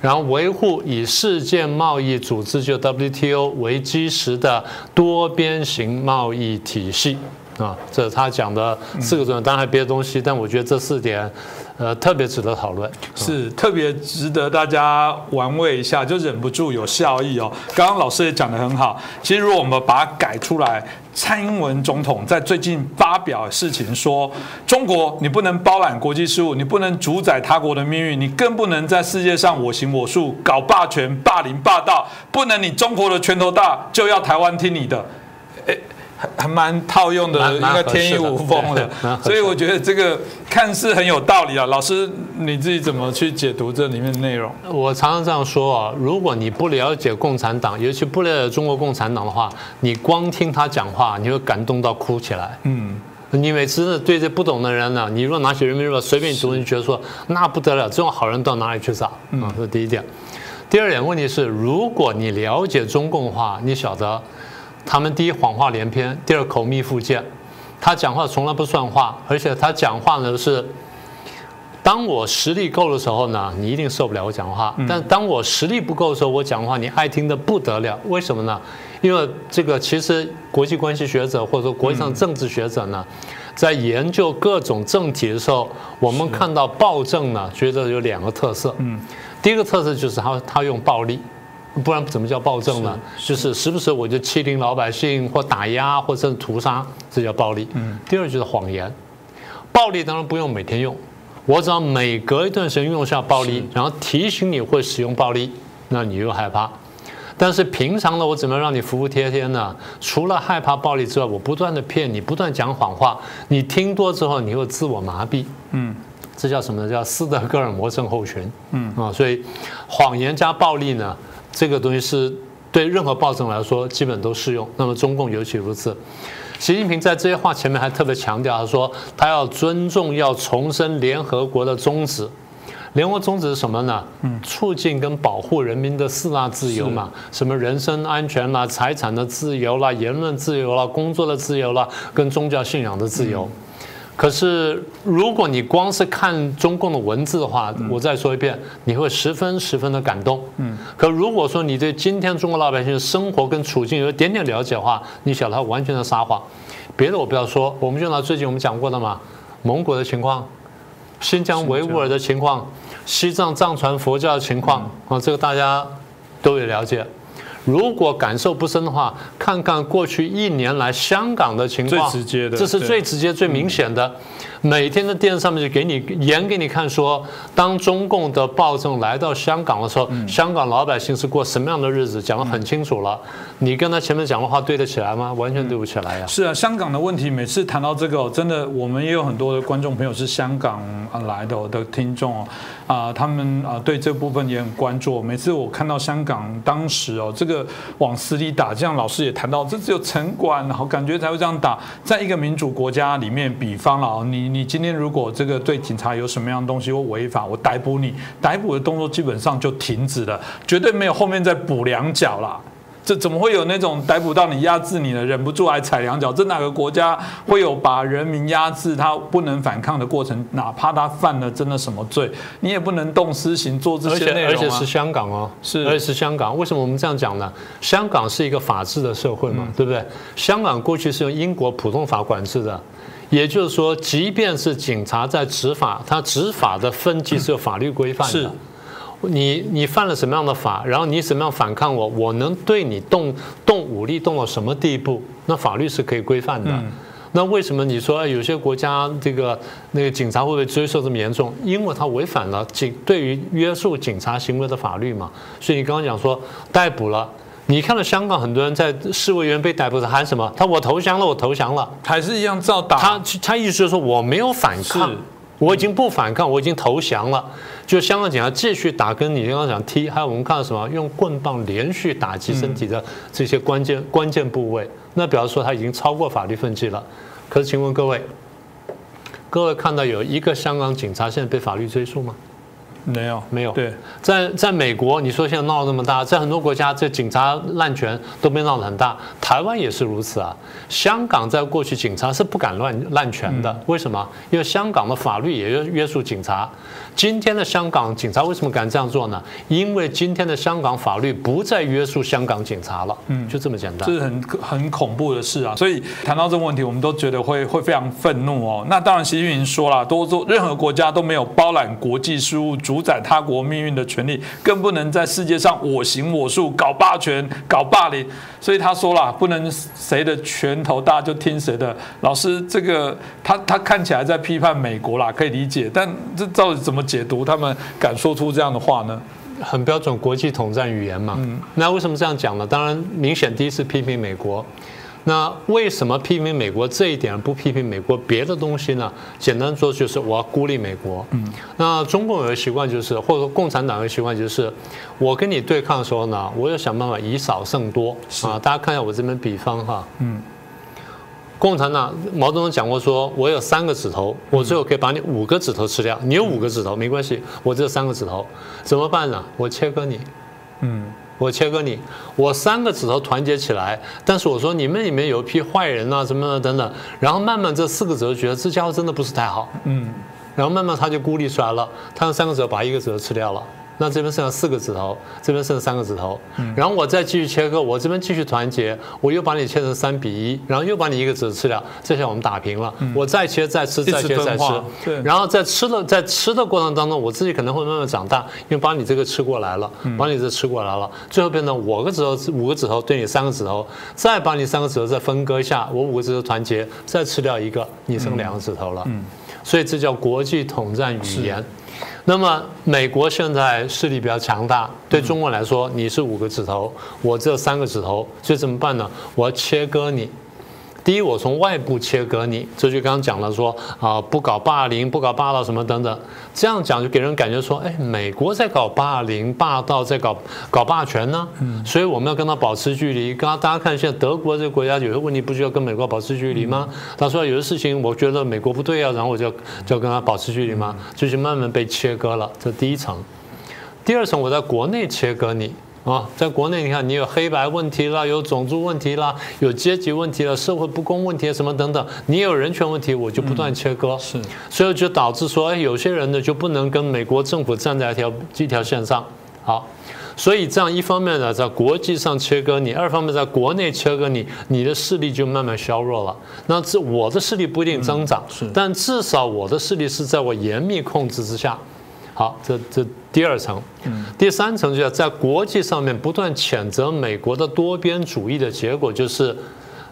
然后维护以世界贸易组织就 WTO 为基石的多边形贸易体系啊，这是他讲的四个重点。当然还有别的东西，但我觉得这四点。呃，特别值得讨论，是特别值得大家玩味一下，就忍不住有笑意哦。刚刚老师也讲得很好，其实如果我们把它改出来，蔡英文总统在最近发表事情说，中国你不能包揽国际事务，你不能主宰他国的命运，你更不能在世界上我行我素，搞霸权、霸凌、霸道，不能你中国的拳头大就要台湾听你的，诶。还蛮套用的，应该天衣无缝的，所以我觉得这个看似很有道理啊。老师你自己怎么去解读这里面的内容？我常常这样说啊，如果你不了解共产党，尤其不了解中国共产党的话，你光听他讲话，你会感动到哭起来。嗯，你每次对这不懂的人呢，你若拿起人民日报随便读，你觉得说那不得了，这种好人到哪里去找？啊，这是第一点。第二点问题是，如果你了解中共的话，你晓得。他们第一谎话连篇，第二口蜜腹剑，他讲话从来不算话，而且他讲话呢是，当我实力够的时候呢，你一定受不了我讲话；但当我实力不够的时候，我讲话你爱听的不得了。为什么呢？因为这个其实国际关系学者或者说国际上政治学者呢，在研究各种政体的时候，我们看到暴政呢，觉得有两个特色。嗯，第一个特色就是他他用暴力。不然怎么叫暴政呢？就是时不时我就欺凌老百姓，或打压，或甚至屠杀，这叫暴力。嗯。第二就是谎言，暴力当然不用每天用，我只要每隔一段时间用一下暴力，然后提醒你会使用暴力，那你又害怕。但是平常呢，我怎么让你服服帖帖呢？除了害怕暴力之外，我不断的骗你，不断讲谎话，你听多之后，你会自我麻痹。嗯。这叫什么呢？叫斯德哥尔摩症候群。嗯。啊，所以谎言加暴力呢？这个东西是对任何暴政来说基本都适用，那么中共尤其如此。习近平在这些话前面还特别强调，他说他要尊重、要重申联合国的宗旨。联合国宗旨是什么呢？嗯，促进跟保护人民的四大自由嘛，什么人身安全啦、财产的自由啦、言论自由啦、工作的自由啦，跟宗教信仰的自由。可是，如果你光是看中共的文字的话，我再说一遍，你会十分十分的感动。嗯。可如果说你对今天中国老百姓的生活跟处境有一点点了解的话，你晓得他完全的撒谎。别的我不要说，我们就拿最近我们讲过的嘛，蒙古的情况，新疆维吾尔的情况，西藏藏传佛教的情况啊，这个大家都有了解。如果感受不深的话，看看过去一年来香港的情况，最直接的，这是最直接、最明显的。每天的电视上面就给你演给你看，说当中共的暴政来到香港的时候，香港老百姓是过什么样的日子，讲得很清楚了。你跟他前面讲的话对得起来吗？完全对不起来呀。是啊，香港的问题，每次谈到这个，真的我们也有很多的观众朋友是香港来的的听众啊，他们啊对这部分也很关注。每次我看到香港当时哦，这个往死里打，这样老师也谈到，这只有城管，然后感觉才会这样打。在一个民主国家里面，比方了你。你今天如果这个对警察有什么样的东西或违法，我逮捕你，逮捕的动作基本上就停止了，绝对没有后面再补两脚了。这怎么会有那种逮捕到你压制你了，忍不住还踩两脚？这哪个国家会有把人民压制他不能反抗的过程？哪怕他犯了真的什么罪，你也不能动私刑做这些内容、啊、而且是香港哦，是而且是香港。为什么我们这样讲呢？香港是一个法治的社会嘛，嗯对不对？香港过去是用英国普通法管制的，也就是说，即便是警察在执法，他执法的分级是有法律规范的。是你你犯了什么样的法，然后你怎么样反抗我，我能对你动动武力动到什么地步？那法律是可以规范的。那为什么你说哎有些国家这个那个警察会不会追诉这么严重？因为他违反了警对于约束警察行为的法律嘛。所以你刚刚讲说逮捕了。你看到香港很多人在示威员被逮捕时喊什么？他我投降了，我投降了。还是一样照打。他他意思就是说我没有反抗，我已经不反抗，我已经投降了。就香港警察继续打，跟你刚刚讲踢，还有我们看到什么用棍棒连续打击身体的这些关键关键部位，那表示说他已经超过法律分级了。可是请问各位，各位看到有一个香港警察现在被法律追诉吗？没有没有。对，在在美国，你说现在闹得那么大，在很多国家，这警察滥权都被闹得很大，台湾也是如此啊。香港在过去警察是不敢乱滥权的，为什么？因为香港的法律也约约束警察。今天的香港警察为什么敢这样做呢？因为今天的香港法律不再约束香港警察了，嗯，就这么简单。这是很很恐怖的事啊！所以谈到这个问题，我们都觉得会会非常愤怒哦。那当然，习近平说了，都做任何国家都没有包揽国际事务、主宰他国命运的权利，更不能在世界上我行我素、搞霸权、搞霸凌。所以他说了，不能谁的拳头大就听谁的。老师，这个他他看起来在批判美国啦，可以理解，但这到底怎么解读？他们敢说出这样的话呢？很标准国际统战语言嘛。那为什么这样讲呢？当然，明显第一次批评美国。那为什么批评美国这一点不批评美国别的东西呢？简单说就是我要孤立美国。嗯。那中共有个习惯就是，或者说共产党有个习惯就是，我跟你对抗的时候呢，我要想办法以少胜多。啊，大家看一下我这边比方哈。嗯。共产党毛泽东讲过说，我有三个指头，我最后可以把你五个指头吃掉。你有五个指头没关系，我只有三个指头，怎么办呢？我切割你，嗯，我切割你，我三个指头团结起来，但是我说你们里面有一批坏人啊，什么的等等，然后慢慢这四个指头觉得这家伙真的不是太好，嗯，然后慢慢他就孤立出来了，他用三个指头把一个指头吃掉了。那这边剩下四个指头，这边剩三个指头，然后我再继续切割，我这边继续团结，我又把你切成三比一，然后又把你一个指头吃掉，这下我们打平了。我再切再吃再切再吃，对，然后在吃的在吃的过程当中，我自己可能会慢慢长大，因为把你这个吃过来了，把你这吃过来了，最后变成五个指头五个指头对你三个指头，再把你三个指头再分割一下，我五个指头团结，再吃掉一个，你剩两个指头了。所以这叫国际统战语言。那么美国现在势力比较强大，对中国来说，你是五个指头，我只有三个指头，所以怎么办呢？我要切割你。第一，我从外部切割你，这就刚刚讲了说啊，不搞霸凌，不搞霸道什么等等，这样讲就给人感觉说，哎，美国在搞霸凌、霸道，在搞搞霸权呢。嗯，所以我们要跟他保持距离。刚刚大家看现在德国这个国家有些问题，不就要跟美国保持距离吗？他说有些事情我觉得美国不对啊，然后我就就跟他保持距离吗？就是慢慢被切割了，这第一层。第二层，我在国内切割你。啊，在国内你看，你有黑白问题啦，有种族问题啦，有阶级问题了，社会不公问题什么等等，你有人权问题，我就不断切割，是，所以就导致说，哎，有些人呢就不能跟美国政府站在一条一条线上。好，所以这样一方面呢，在国际上切割你，二方面在国内切割你，你的势力就慢慢削弱了。那这我的势力不一定增长，是，但至少我的势力是在我严密控制之下。好，这这第二层，第三层就是在国际上面不断谴责美国的多边主义的结果就是，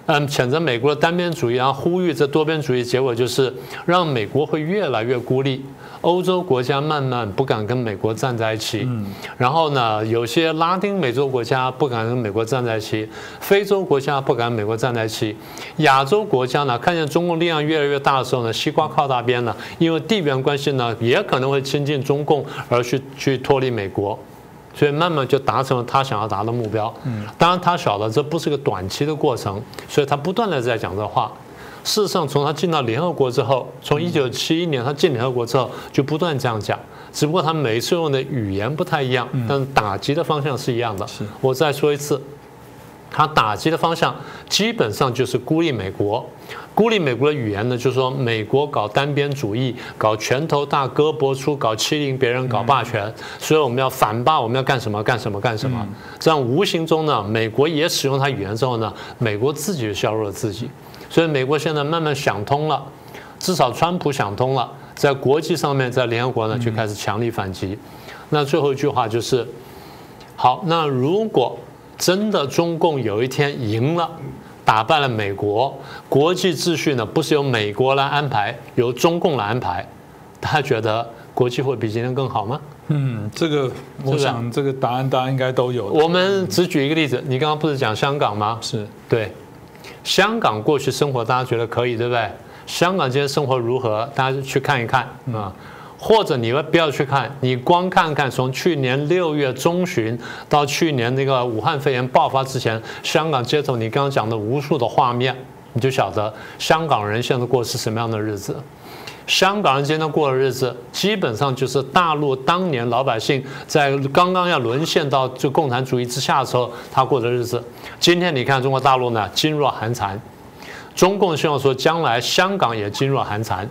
嗯，谴责美国的单边主义，然后呼吁这多边主义结果就是让美国会越来越孤立。欧洲国家慢慢不敢跟美国站在一起，然后呢，有些拉丁美洲国家不敢跟美国站在一起，非洲国家不敢跟美国站在一起，亚洲国家呢，看见中共力量越来越大的时候呢，西瓜靠大边了，因为地缘关系呢，也可能会亲近中共而去去脱离美国。所以慢慢就达成了他想要达的目标。嗯，当然他晓得这不是个短期的过程，所以他不断的在讲这话。事实上，从他进到联合国之后，从一九七一年他进联合国之后，就不断这样讲。只不过他每一次用的语言不太一样，但打击的方向是一样的。我再说一次，他打击的方向基本上就是孤立美国，孤立美国的语言呢，就是说美国搞单边主义，搞拳头大胳膊粗，搞欺凌别人，搞霸权，所以我们要反霸，我们要干什么干什么干什么。这样无形中呢，美国也使用他语言之后呢，美国自己就削弱了自己。所以美国现在慢慢想通了，至少川普想通了，在国际上面，在联合国呢就开始强力反击。那最后一句话就是，好，那如果。真的，中共有一天赢了，打败了美国，国际秩序呢不是由美国来安排，由中共来安排，他觉得国际会比今天更好吗？嗯，这个我想这个答案大家应该都有。我们只举一个例子，你刚刚不是讲香港吗？是对，香港过去生活大家觉得可以，对不对？香港今天生活如何？大家去看一看啊。或者你们不要去看，你光看看从去年六月中旬到去年那个武汉肺炎爆发之前，香港街头你刚刚讲的无数的画面，你就晓得香港人现在过的是什么样的日子。香港人今天过的日子，基本上就是大陆当年老百姓在刚刚要沦陷到就共产主义之下的时候他过的日子。今天你看中国大陆呢，噤若寒蝉。中共希望说将来香港也噤若寒蝉。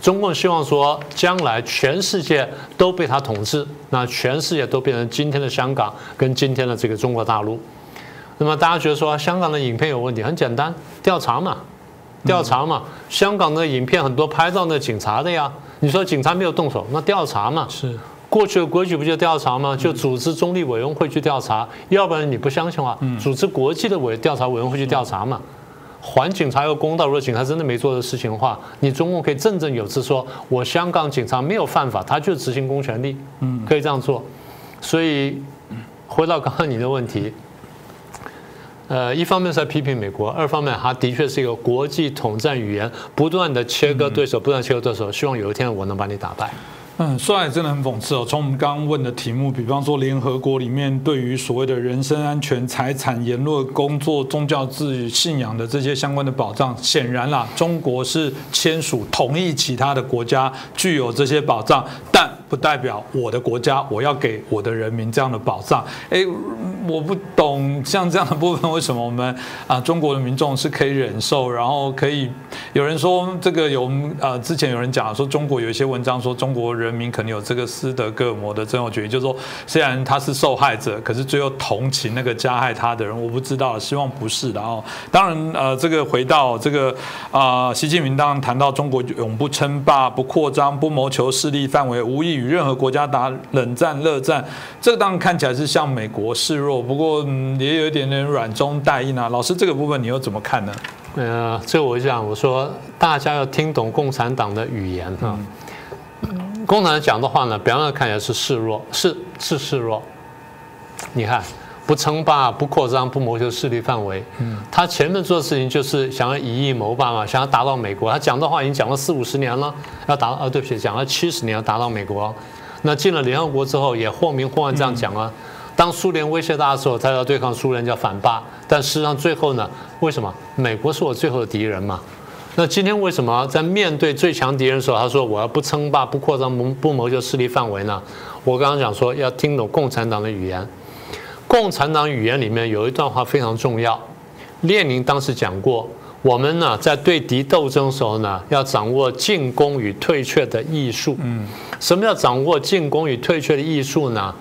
中共希望说，将来全世界都被他统治，那全世界都变成今天的香港跟今天的这个中国大陆。那么大家觉得说，香港的影片有问题？很简单，调查嘛，调查嘛。香港的影片很多拍到那警察的呀。你说警察没有动手，那调查嘛。是过去的规矩不就调查吗？就组织中立委员会去调查，要不然你不相信的话，组织国际的委调查委员会去调查嘛。还警察一个公道。如果警察真的没做的事情的话，你中共可以振振有词说：“我香港警察没有犯法，他就执行公权力，嗯，可以这样做。”所以回到刚刚你的问题，呃，一方面是在批评美国，二方面它的确是一个国际统战语言，不断的切割对手，不断切割对手，希望有一天我能把你打败。嗯，说来真的很讽刺哦。从我们刚刚问的题目，比方说联合国里面对于所谓的人身安全、财产、言论、工作、宗教自由、信仰的这些相关的保障，显然啦，中国是签署同意其他的国家具有这些保障，但不代表我的国家我要给我的人民这样的保障。哎，我不懂像这样的部分，为什么我们啊中国的民众是可以忍受，然后可以有人说这个有呃之前有人讲说中国有一些文章说中国人。人民可能有这个斯德哥尔摩的症候群，就是说，虽然他是受害者，可是最后同情那个加害他的人。我不知道，希望不是的哦。当然，呃，这个回到这个啊，习近平当然谈到中国永不称霸、不扩张、不谋求势力范围，无意与任何国家打冷战、热战。这当然看起来是向美国示弱，不过也有一点点软中带硬啊。老师，这个部分你又怎么看呢？呃，这我讲，我说大家要听懂共产党的语言哈。共产党讲的话呢，表面上看起来是示弱，是是示弱。你看，不称霸、不扩张、不谋求势力范围。嗯，他前面做的事情就是想要以义谋霸嘛，想要达到美国。他讲的话已经讲了四五十年了，要达啊，对不起，讲了七十年要达到美国。那进了联合国之后，也或明或暗这样讲啊。当苏联威胁他的时候，他要对抗苏联叫反霸。但事实上最后呢，为什么美国是我最后的敌人嘛？那今天为什么在面对最强敌人的时候，他说我要不称霸、不扩张、不不谋求势力范围呢？我刚刚讲说要听懂共产党的语言。共产党语言里面有一段话非常重要，列宁当时讲过：我们呢在对敌斗争的时候呢，要掌握进攻与退却的艺术。嗯，什么叫掌握进攻与退却的艺术呢？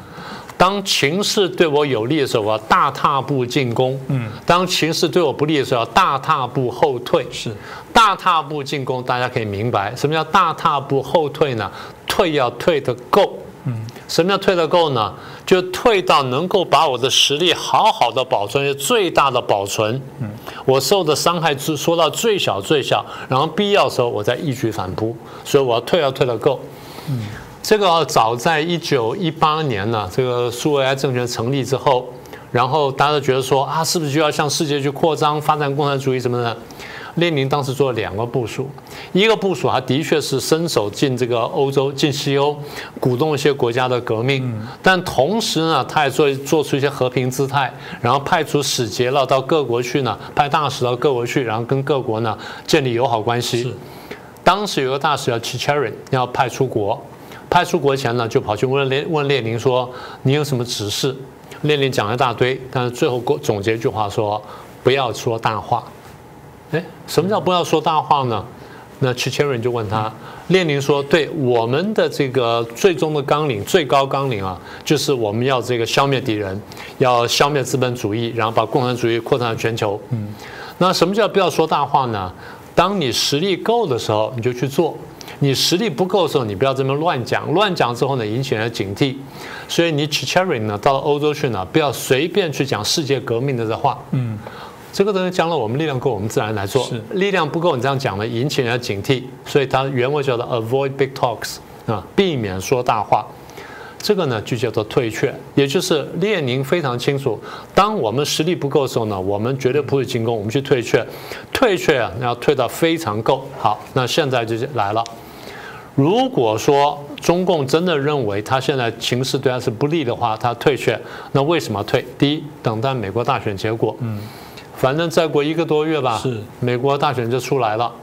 当情势对我有利的时候，我要大踏步进攻；嗯，当情势对我不利的时候，要大踏步后退。是大踏步进攻，大家可以明白什么叫大踏步后退呢？退要退得够。嗯，什么叫退得够呢？就退到能够把我的实力好好的保存，最大的保存。嗯，我受的伤害是说到最小最小，然后必要时候我再一举反扑。所以我要退要退得够。嗯。这个早在一九一八年呢，这个苏维埃政权成立之后，然后大家都觉得说啊，是不是就要向世界去扩张、发展共产主义什么的？列宁当时做了两个部署，一个部署他的确是伸手进这个欧洲、进西欧，鼓动一些国家的革命，但同时呢，他也做做出一些和平姿态，然后派出使节了到各国去呢，派大使到各国去，然后跟各国呢建立友好关系。当时有个大使叫 Chicherin，要派出国。派出国前呢，就跑去问列问列宁说：“你有什么指示？”列宁讲了一大堆，但是最后总结一句话说：不要说大话。哎，什么叫不要说大话呢？那契切人就问他，列宁说：对我们的这个最终的纲领、最高纲领啊，就是我们要这个消灭敌人，要消灭资本主义，然后把共产主义扩散到全球。嗯，那什么叫不要说大话呢？当你实力够的时候，你就去做；你实力不够的时候，你不要这么乱讲。乱讲之后呢，引起人警惕。所以你 Chicherin 呢，到了欧洲去呢，不要随便去讲世界革命的这话。嗯。这个东西将来，我们力量够，我们自然来做。力量不够，你这样讲呢，引起人家警惕。所以它原文叫做 avoid big talks 啊，避免说大话。这个呢就叫做退却，也就是列宁非常清楚，当我们实力不够的时候呢，我们绝对不会进攻，我们去退却。退却啊，要退到非常够。好，那现在就来了。如果说中共真的认为他现在形势对他是不利的话，他退却，那为什么退？第一，等待美国大选结果。嗯。反正再过一个多月吧，是美国大选就出来了。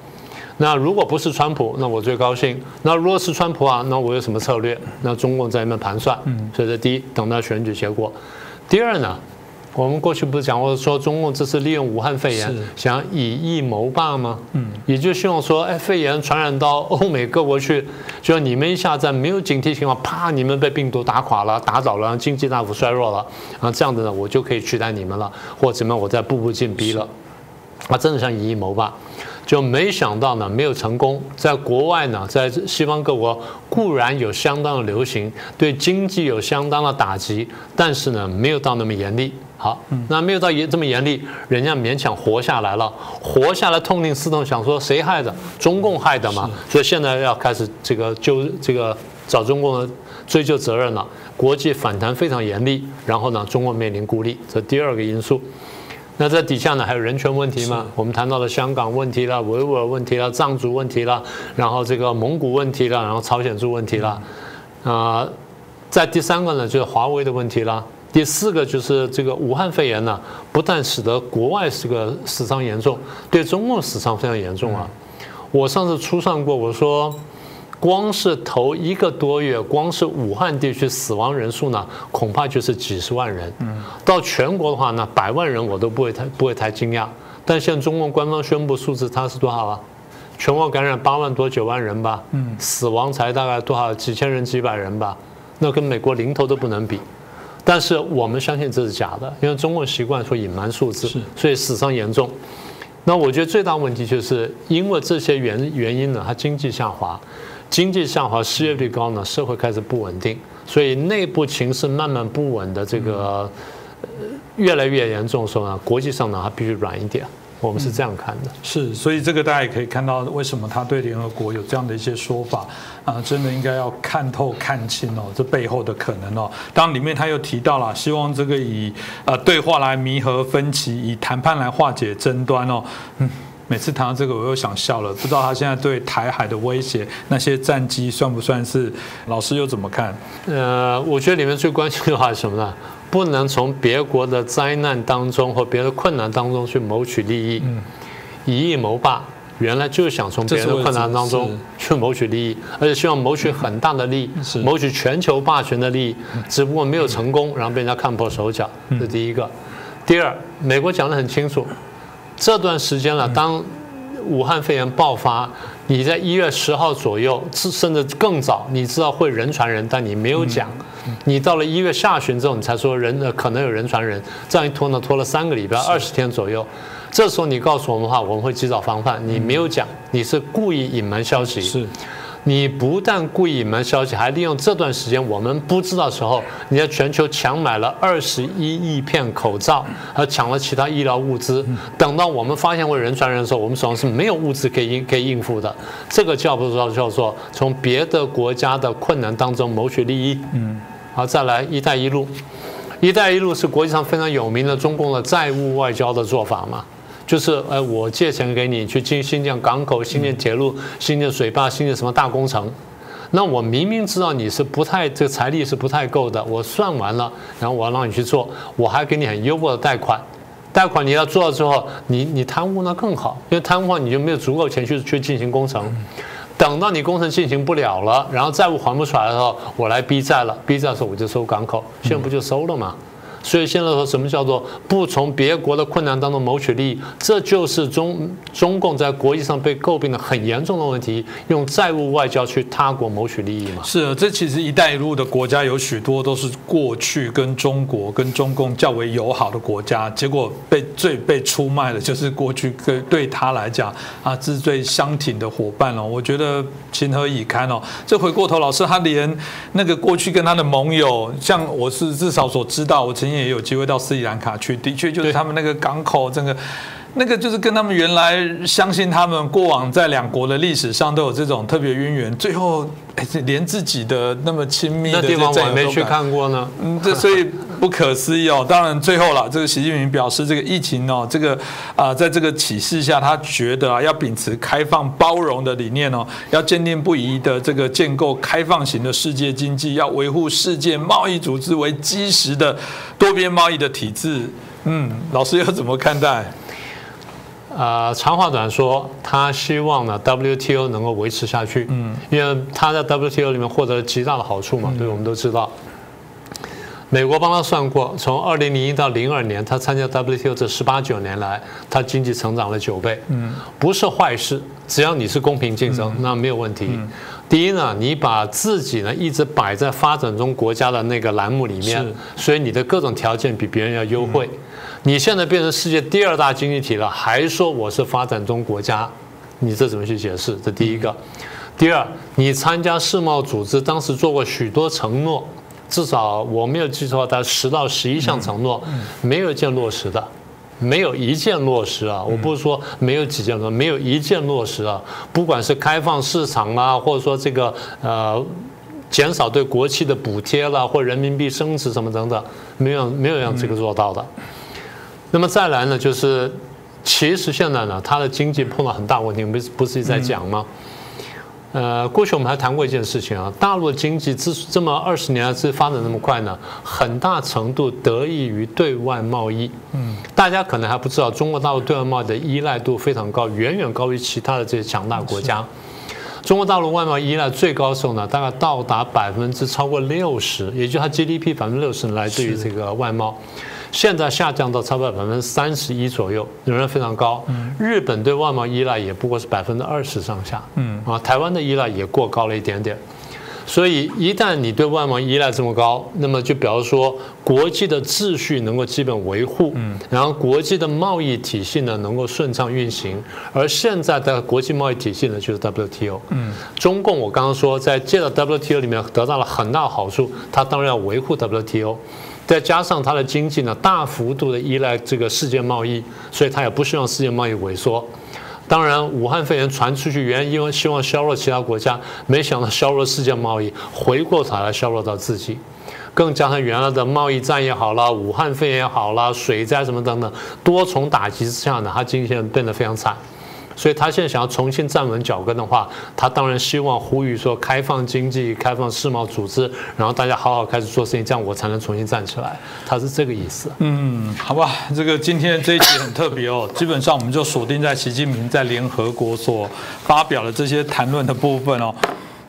那如果不是川普，那我最高兴。那如果是川普啊，那我有什么策略？那中共在那边盘算。嗯，所以这第一，等到选举结果。第二呢？我们过去不是讲过说中共这次利用武汉肺炎想以疫谋霸吗？嗯，也就希望说，哎，肺炎传染到欧美各国去，就你们一下在没有警惕情况，啪，你们被病毒打垮了、打倒了，经济大幅衰弱了，啊，这样子呢，我就可以取代你们了，或怎么我再步步进逼了，啊，真的像以疫谋霸。就没想到呢，没有成功。在国外呢，在西方各国固然有相当的流行，对经济有相当的打击，但是呢，没有到那么严厉。好，那没有到严这么严厉，人家勉强活下来了，活下来痛定思痛，想说谁害的？中共害的嘛。所以现在要开始这个就这个找中共的追究责任了。国际反弹非常严厉，然后呢，中国面临孤立，这第二个因素。那在底下呢，还有人权问题嘛？我们谈到了香港问题了，维吾尔问题了，藏族问题了，然后这个蒙古问题了，然后朝鲜族问题了，啊，在第三个呢，就是华为的问题了。第四个就是这个武汉肺炎呢，不但使得国外是个死伤严重，对中共死伤非常严重啊。我上次初上过，我说。光是头一个多月，光是武汉地区死亡人数呢，恐怕就是几十万人。嗯，到全国的话呢，百万人我都不会太不会太惊讶。但现在中共官方宣布数字，它是多少啊？全国感染八万多九万人吧。嗯，死亡才大概多少几千人几百人吧？那跟美国零头都不能比。但是我们相信这是假的，因为中共习惯说隐瞒数字，所以死伤严重。那我觉得最大问题就是因为这些原原因呢，它经济下滑。经济下滑，失业率高呢，社会开始不稳定，所以内部情势慢慢不稳的这个越来越严重的时候呢，国际上呢它必须软一点，我们是这样看的。是，所以这个大家也可以看到，为什么他对联合国有这样的一些说法啊，真的应该要看透看清哦，这背后的可能哦。当里面他又提到了，希望这个以呃对话来弥合分歧，以谈判来化解争端哦，嗯。每次谈到这个，我又想笑了。不知道他现在对台海的威胁，那些战机算不算是？老师又怎么看？呃，我觉得里面最关键的话是什么呢？不能从别国的灾难当中或别的困难当中去谋取利益。嗯。以义谋霸，原来就是想从别人的困难当中去谋取利益，而且希望谋取很大的利益，谋取全球霸权的利益。只不过没有成功，然后被人家看破手脚。这第一个。第二，美国讲得很清楚。这段时间了，当武汉肺炎爆发，你在一月十号左右，甚至更早，你知道会人传人，但你没有讲。你到了一月下旬之后，你才说人呃可能有人传人，这样一拖呢，拖了三个礼拜，二十天左右。这时候你告诉我们的话，我们会及早防范。你没有讲，你是故意隐瞒消息。是。你不但故意隐瞒消息，还利用这段时间我们不知道时候，你在全球抢买了二十一亿片口罩，还抢了其他医疗物资。等到我们发现为人传人的时候，我们手上是没有物资可以应可以应付的。这个叫不叫叫做从别的国家的困难当中谋取利益？嗯，好，再来“一带一路”，“一带一路”是国际上非常有名的中共的债务外交的做法嘛？就是，哎，我借钱给你去建新建港口、新建铁路、新建水坝、新建什么大工程，那我明明知道你是不太这个财力是不太够的，我算完了，然后我要让你去做，我还给你很优渥的贷款，贷款你要做了之后，你你贪污那更好，因为贪污你就没有足够钱去去进行工程，等到你工程进行不了了，然后债务还不出来的时候，我来逼债了，逼债的时候我就收港口，现在不就收了吗？所以现在说什么叫做不从别国的困难当中谋取利益，这就是中中共在国际上被诟病的很严重的问题，用债务外交去他国谋取利益嘛。是啊，这其实“一带一路”的国家有许多都是过去跟中国、跟中共较为友好的国家，结果被最被出卖的就是过去对对他来讲啊是最相挺的伙伴了。我觉得情何以堪哦。这回过头，老师他连那个过去跟他的盟友，像我是至少所知道，我曾经。也有机会到斯里兰卡去，的确就是他们那个港口，整个那个就是跟他们原来相信他们过往在两国的历史上都有这种特别渊源，最后连自己的那么亲密的地方我没去看过呢。嗯，这所以不可思议哦。当然最后了，这个习近平表示，这个疫情哦，这个啊，在这个启示下，他觉得啊，要秉持开放包容的理念哦，要坚定不移的这个建构开放型的世界经济，要维护世界贸易组织为基石的多边贸易的体制。嗯，老师又怎么看待？呃，长话短说，他希望呢 WTO 能够维持下去，嗯，因为他在 WTO 里面获得了极大的好处嘛，对，我们都知道。美国帮他算过，从二零零一到零二年，他参加 WTO 这十八九年来，他经济成长了九倍，嗯，不是坏事，只要你是公平竞争，那没有问题。第一呢，你把自己呢一直摆在发展中国家的那个栏目里面，所以你的各种条件比别人要优惠。你现在变成世界第二大经济体了，还说我是发展中国家，你这怎么去解释？这第一个。第二，你参加世贸组织，当时做过许多承诺，至少我没有记错，大概十到十一项承诺，没有一件落实的，没有一件落实啊！我不是说没有几件，没有一件落实啊！不管是开放市场啊，或者说这个呃减少对国企的补贴啦，或人民币升值什么等等，没有没有让这个做到的。那么再来呢，就是其实现在呢，它的经济碰到很大问题，我们不是一直在讲吗？呃，过去我们还谈过一件事情啊，大陆的经济之这么二十年来之发展那么快呢，很大程度得益于对外贸易。嗯，大家可能还不知道，中国大陆对外贸易的依赖度非常高，远远高于其他的这些强大国家。中国大陆外贸依赖最高时候呢，大概到达百分之超过六十，也就它 GDP 百分之六十来自于这个外贸。现在下降到差不多百分之三十一左右，仍然非常高。日本对外贸依赖也不过是百分之二十上下。嗯啊，台湾的依赖也过高了一点点。所以一旦你对外贸依赖这么高，那么就表示说国际的秩序能够基本维护，嗯，然后国际的贸易体系呢能够顺畅运行。而现在的国际贸易体系呢就是 WTO。嗯，中共我刚刚说在借到 WTO 里面得到了很大好处，它当然要维护 WTO。再加上它的经济呢，大幅度的依赖这个世界贸易，所以它也不希望世界贸易萎缩。当然，武汉肺炎传出去，原因为希望削弱其他国家，没想到削弱世界贸易，回过头来削弱到自己。更加上原来的贸易战也好了，武汉肺炎也好了，水灾什么等等，多重打击之下呢，它经济变得非常惨。所以他现在想要重新站稳脚跟的话，他当然希望呼吁说开放经济、开放世贸组织，然后大家好好开始做生意，这样我才能重新站起来。他是这个意思。嗯，好吧，这个今天这一集很特别哦，基本上我们就锁定在习近平在联合国所发表的这些谈论的部分哦。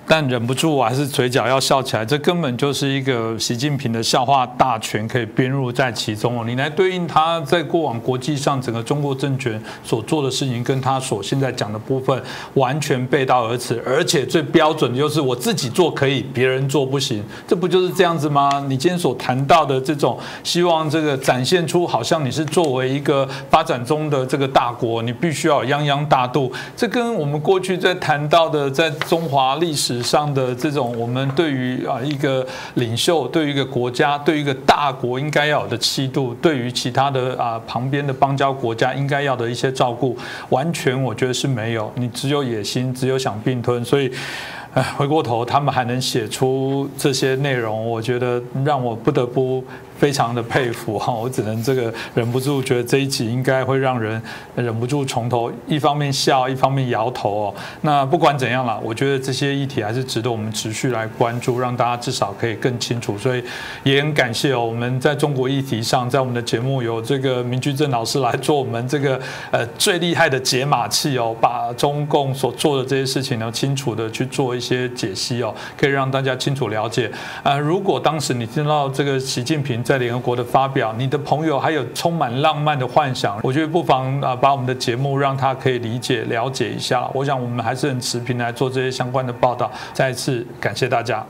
但忍不住，我还是嘴角要笑起来。这根本就是一个习近平的笑话大全，可以编入在其中哦。你来对应他在过往国际上整个中国政权所做的事情，跟他所现在讲的部分完全背道而驰。而且最标准的就是我自己做可以，别人做不行，这不就是这样子吗？你今天所谈到的这种希望这个展现出好像你是作为一个发展中的这个大国，你必须要泱泱大度。这跟我们过去在谈到的在中华历史。上的这种，我们对于啊一个领袖，对于一个国家，对于一个大国应该要有的气度，对于其他的啊旁边的邦交国家应该要的一些照顾，完全我觉得是没有，你只有野心，只有想并吞，所以。回过头，他们还能写出这些内容，我觉得让我不得不非常的佩服哈。我只能这个忍不住觉得这一集应该会让人忍不住从头一方面笑，一方面摇头哦。那不管怎样了，我觉得这些议题还是值得我们持续来关注，让大家至少可以更清楚。所以也很感谢哦，我们在中国议题上，在我们的节目有这个明居正老师来做我们这个呃最厉害的解码器哦，把中共所做的这些事情呢，清楚的去做一些解析哦，可以让大家清楚了解。啊，如果当时你听到这个习近平在联合国的发表，你的朋友还有充满浪漫的幻想，我觉得不妨啊把我们的节目让他可以理解了解一下。我想我们还是很持平来做这些相关的报道。再次感谢大家。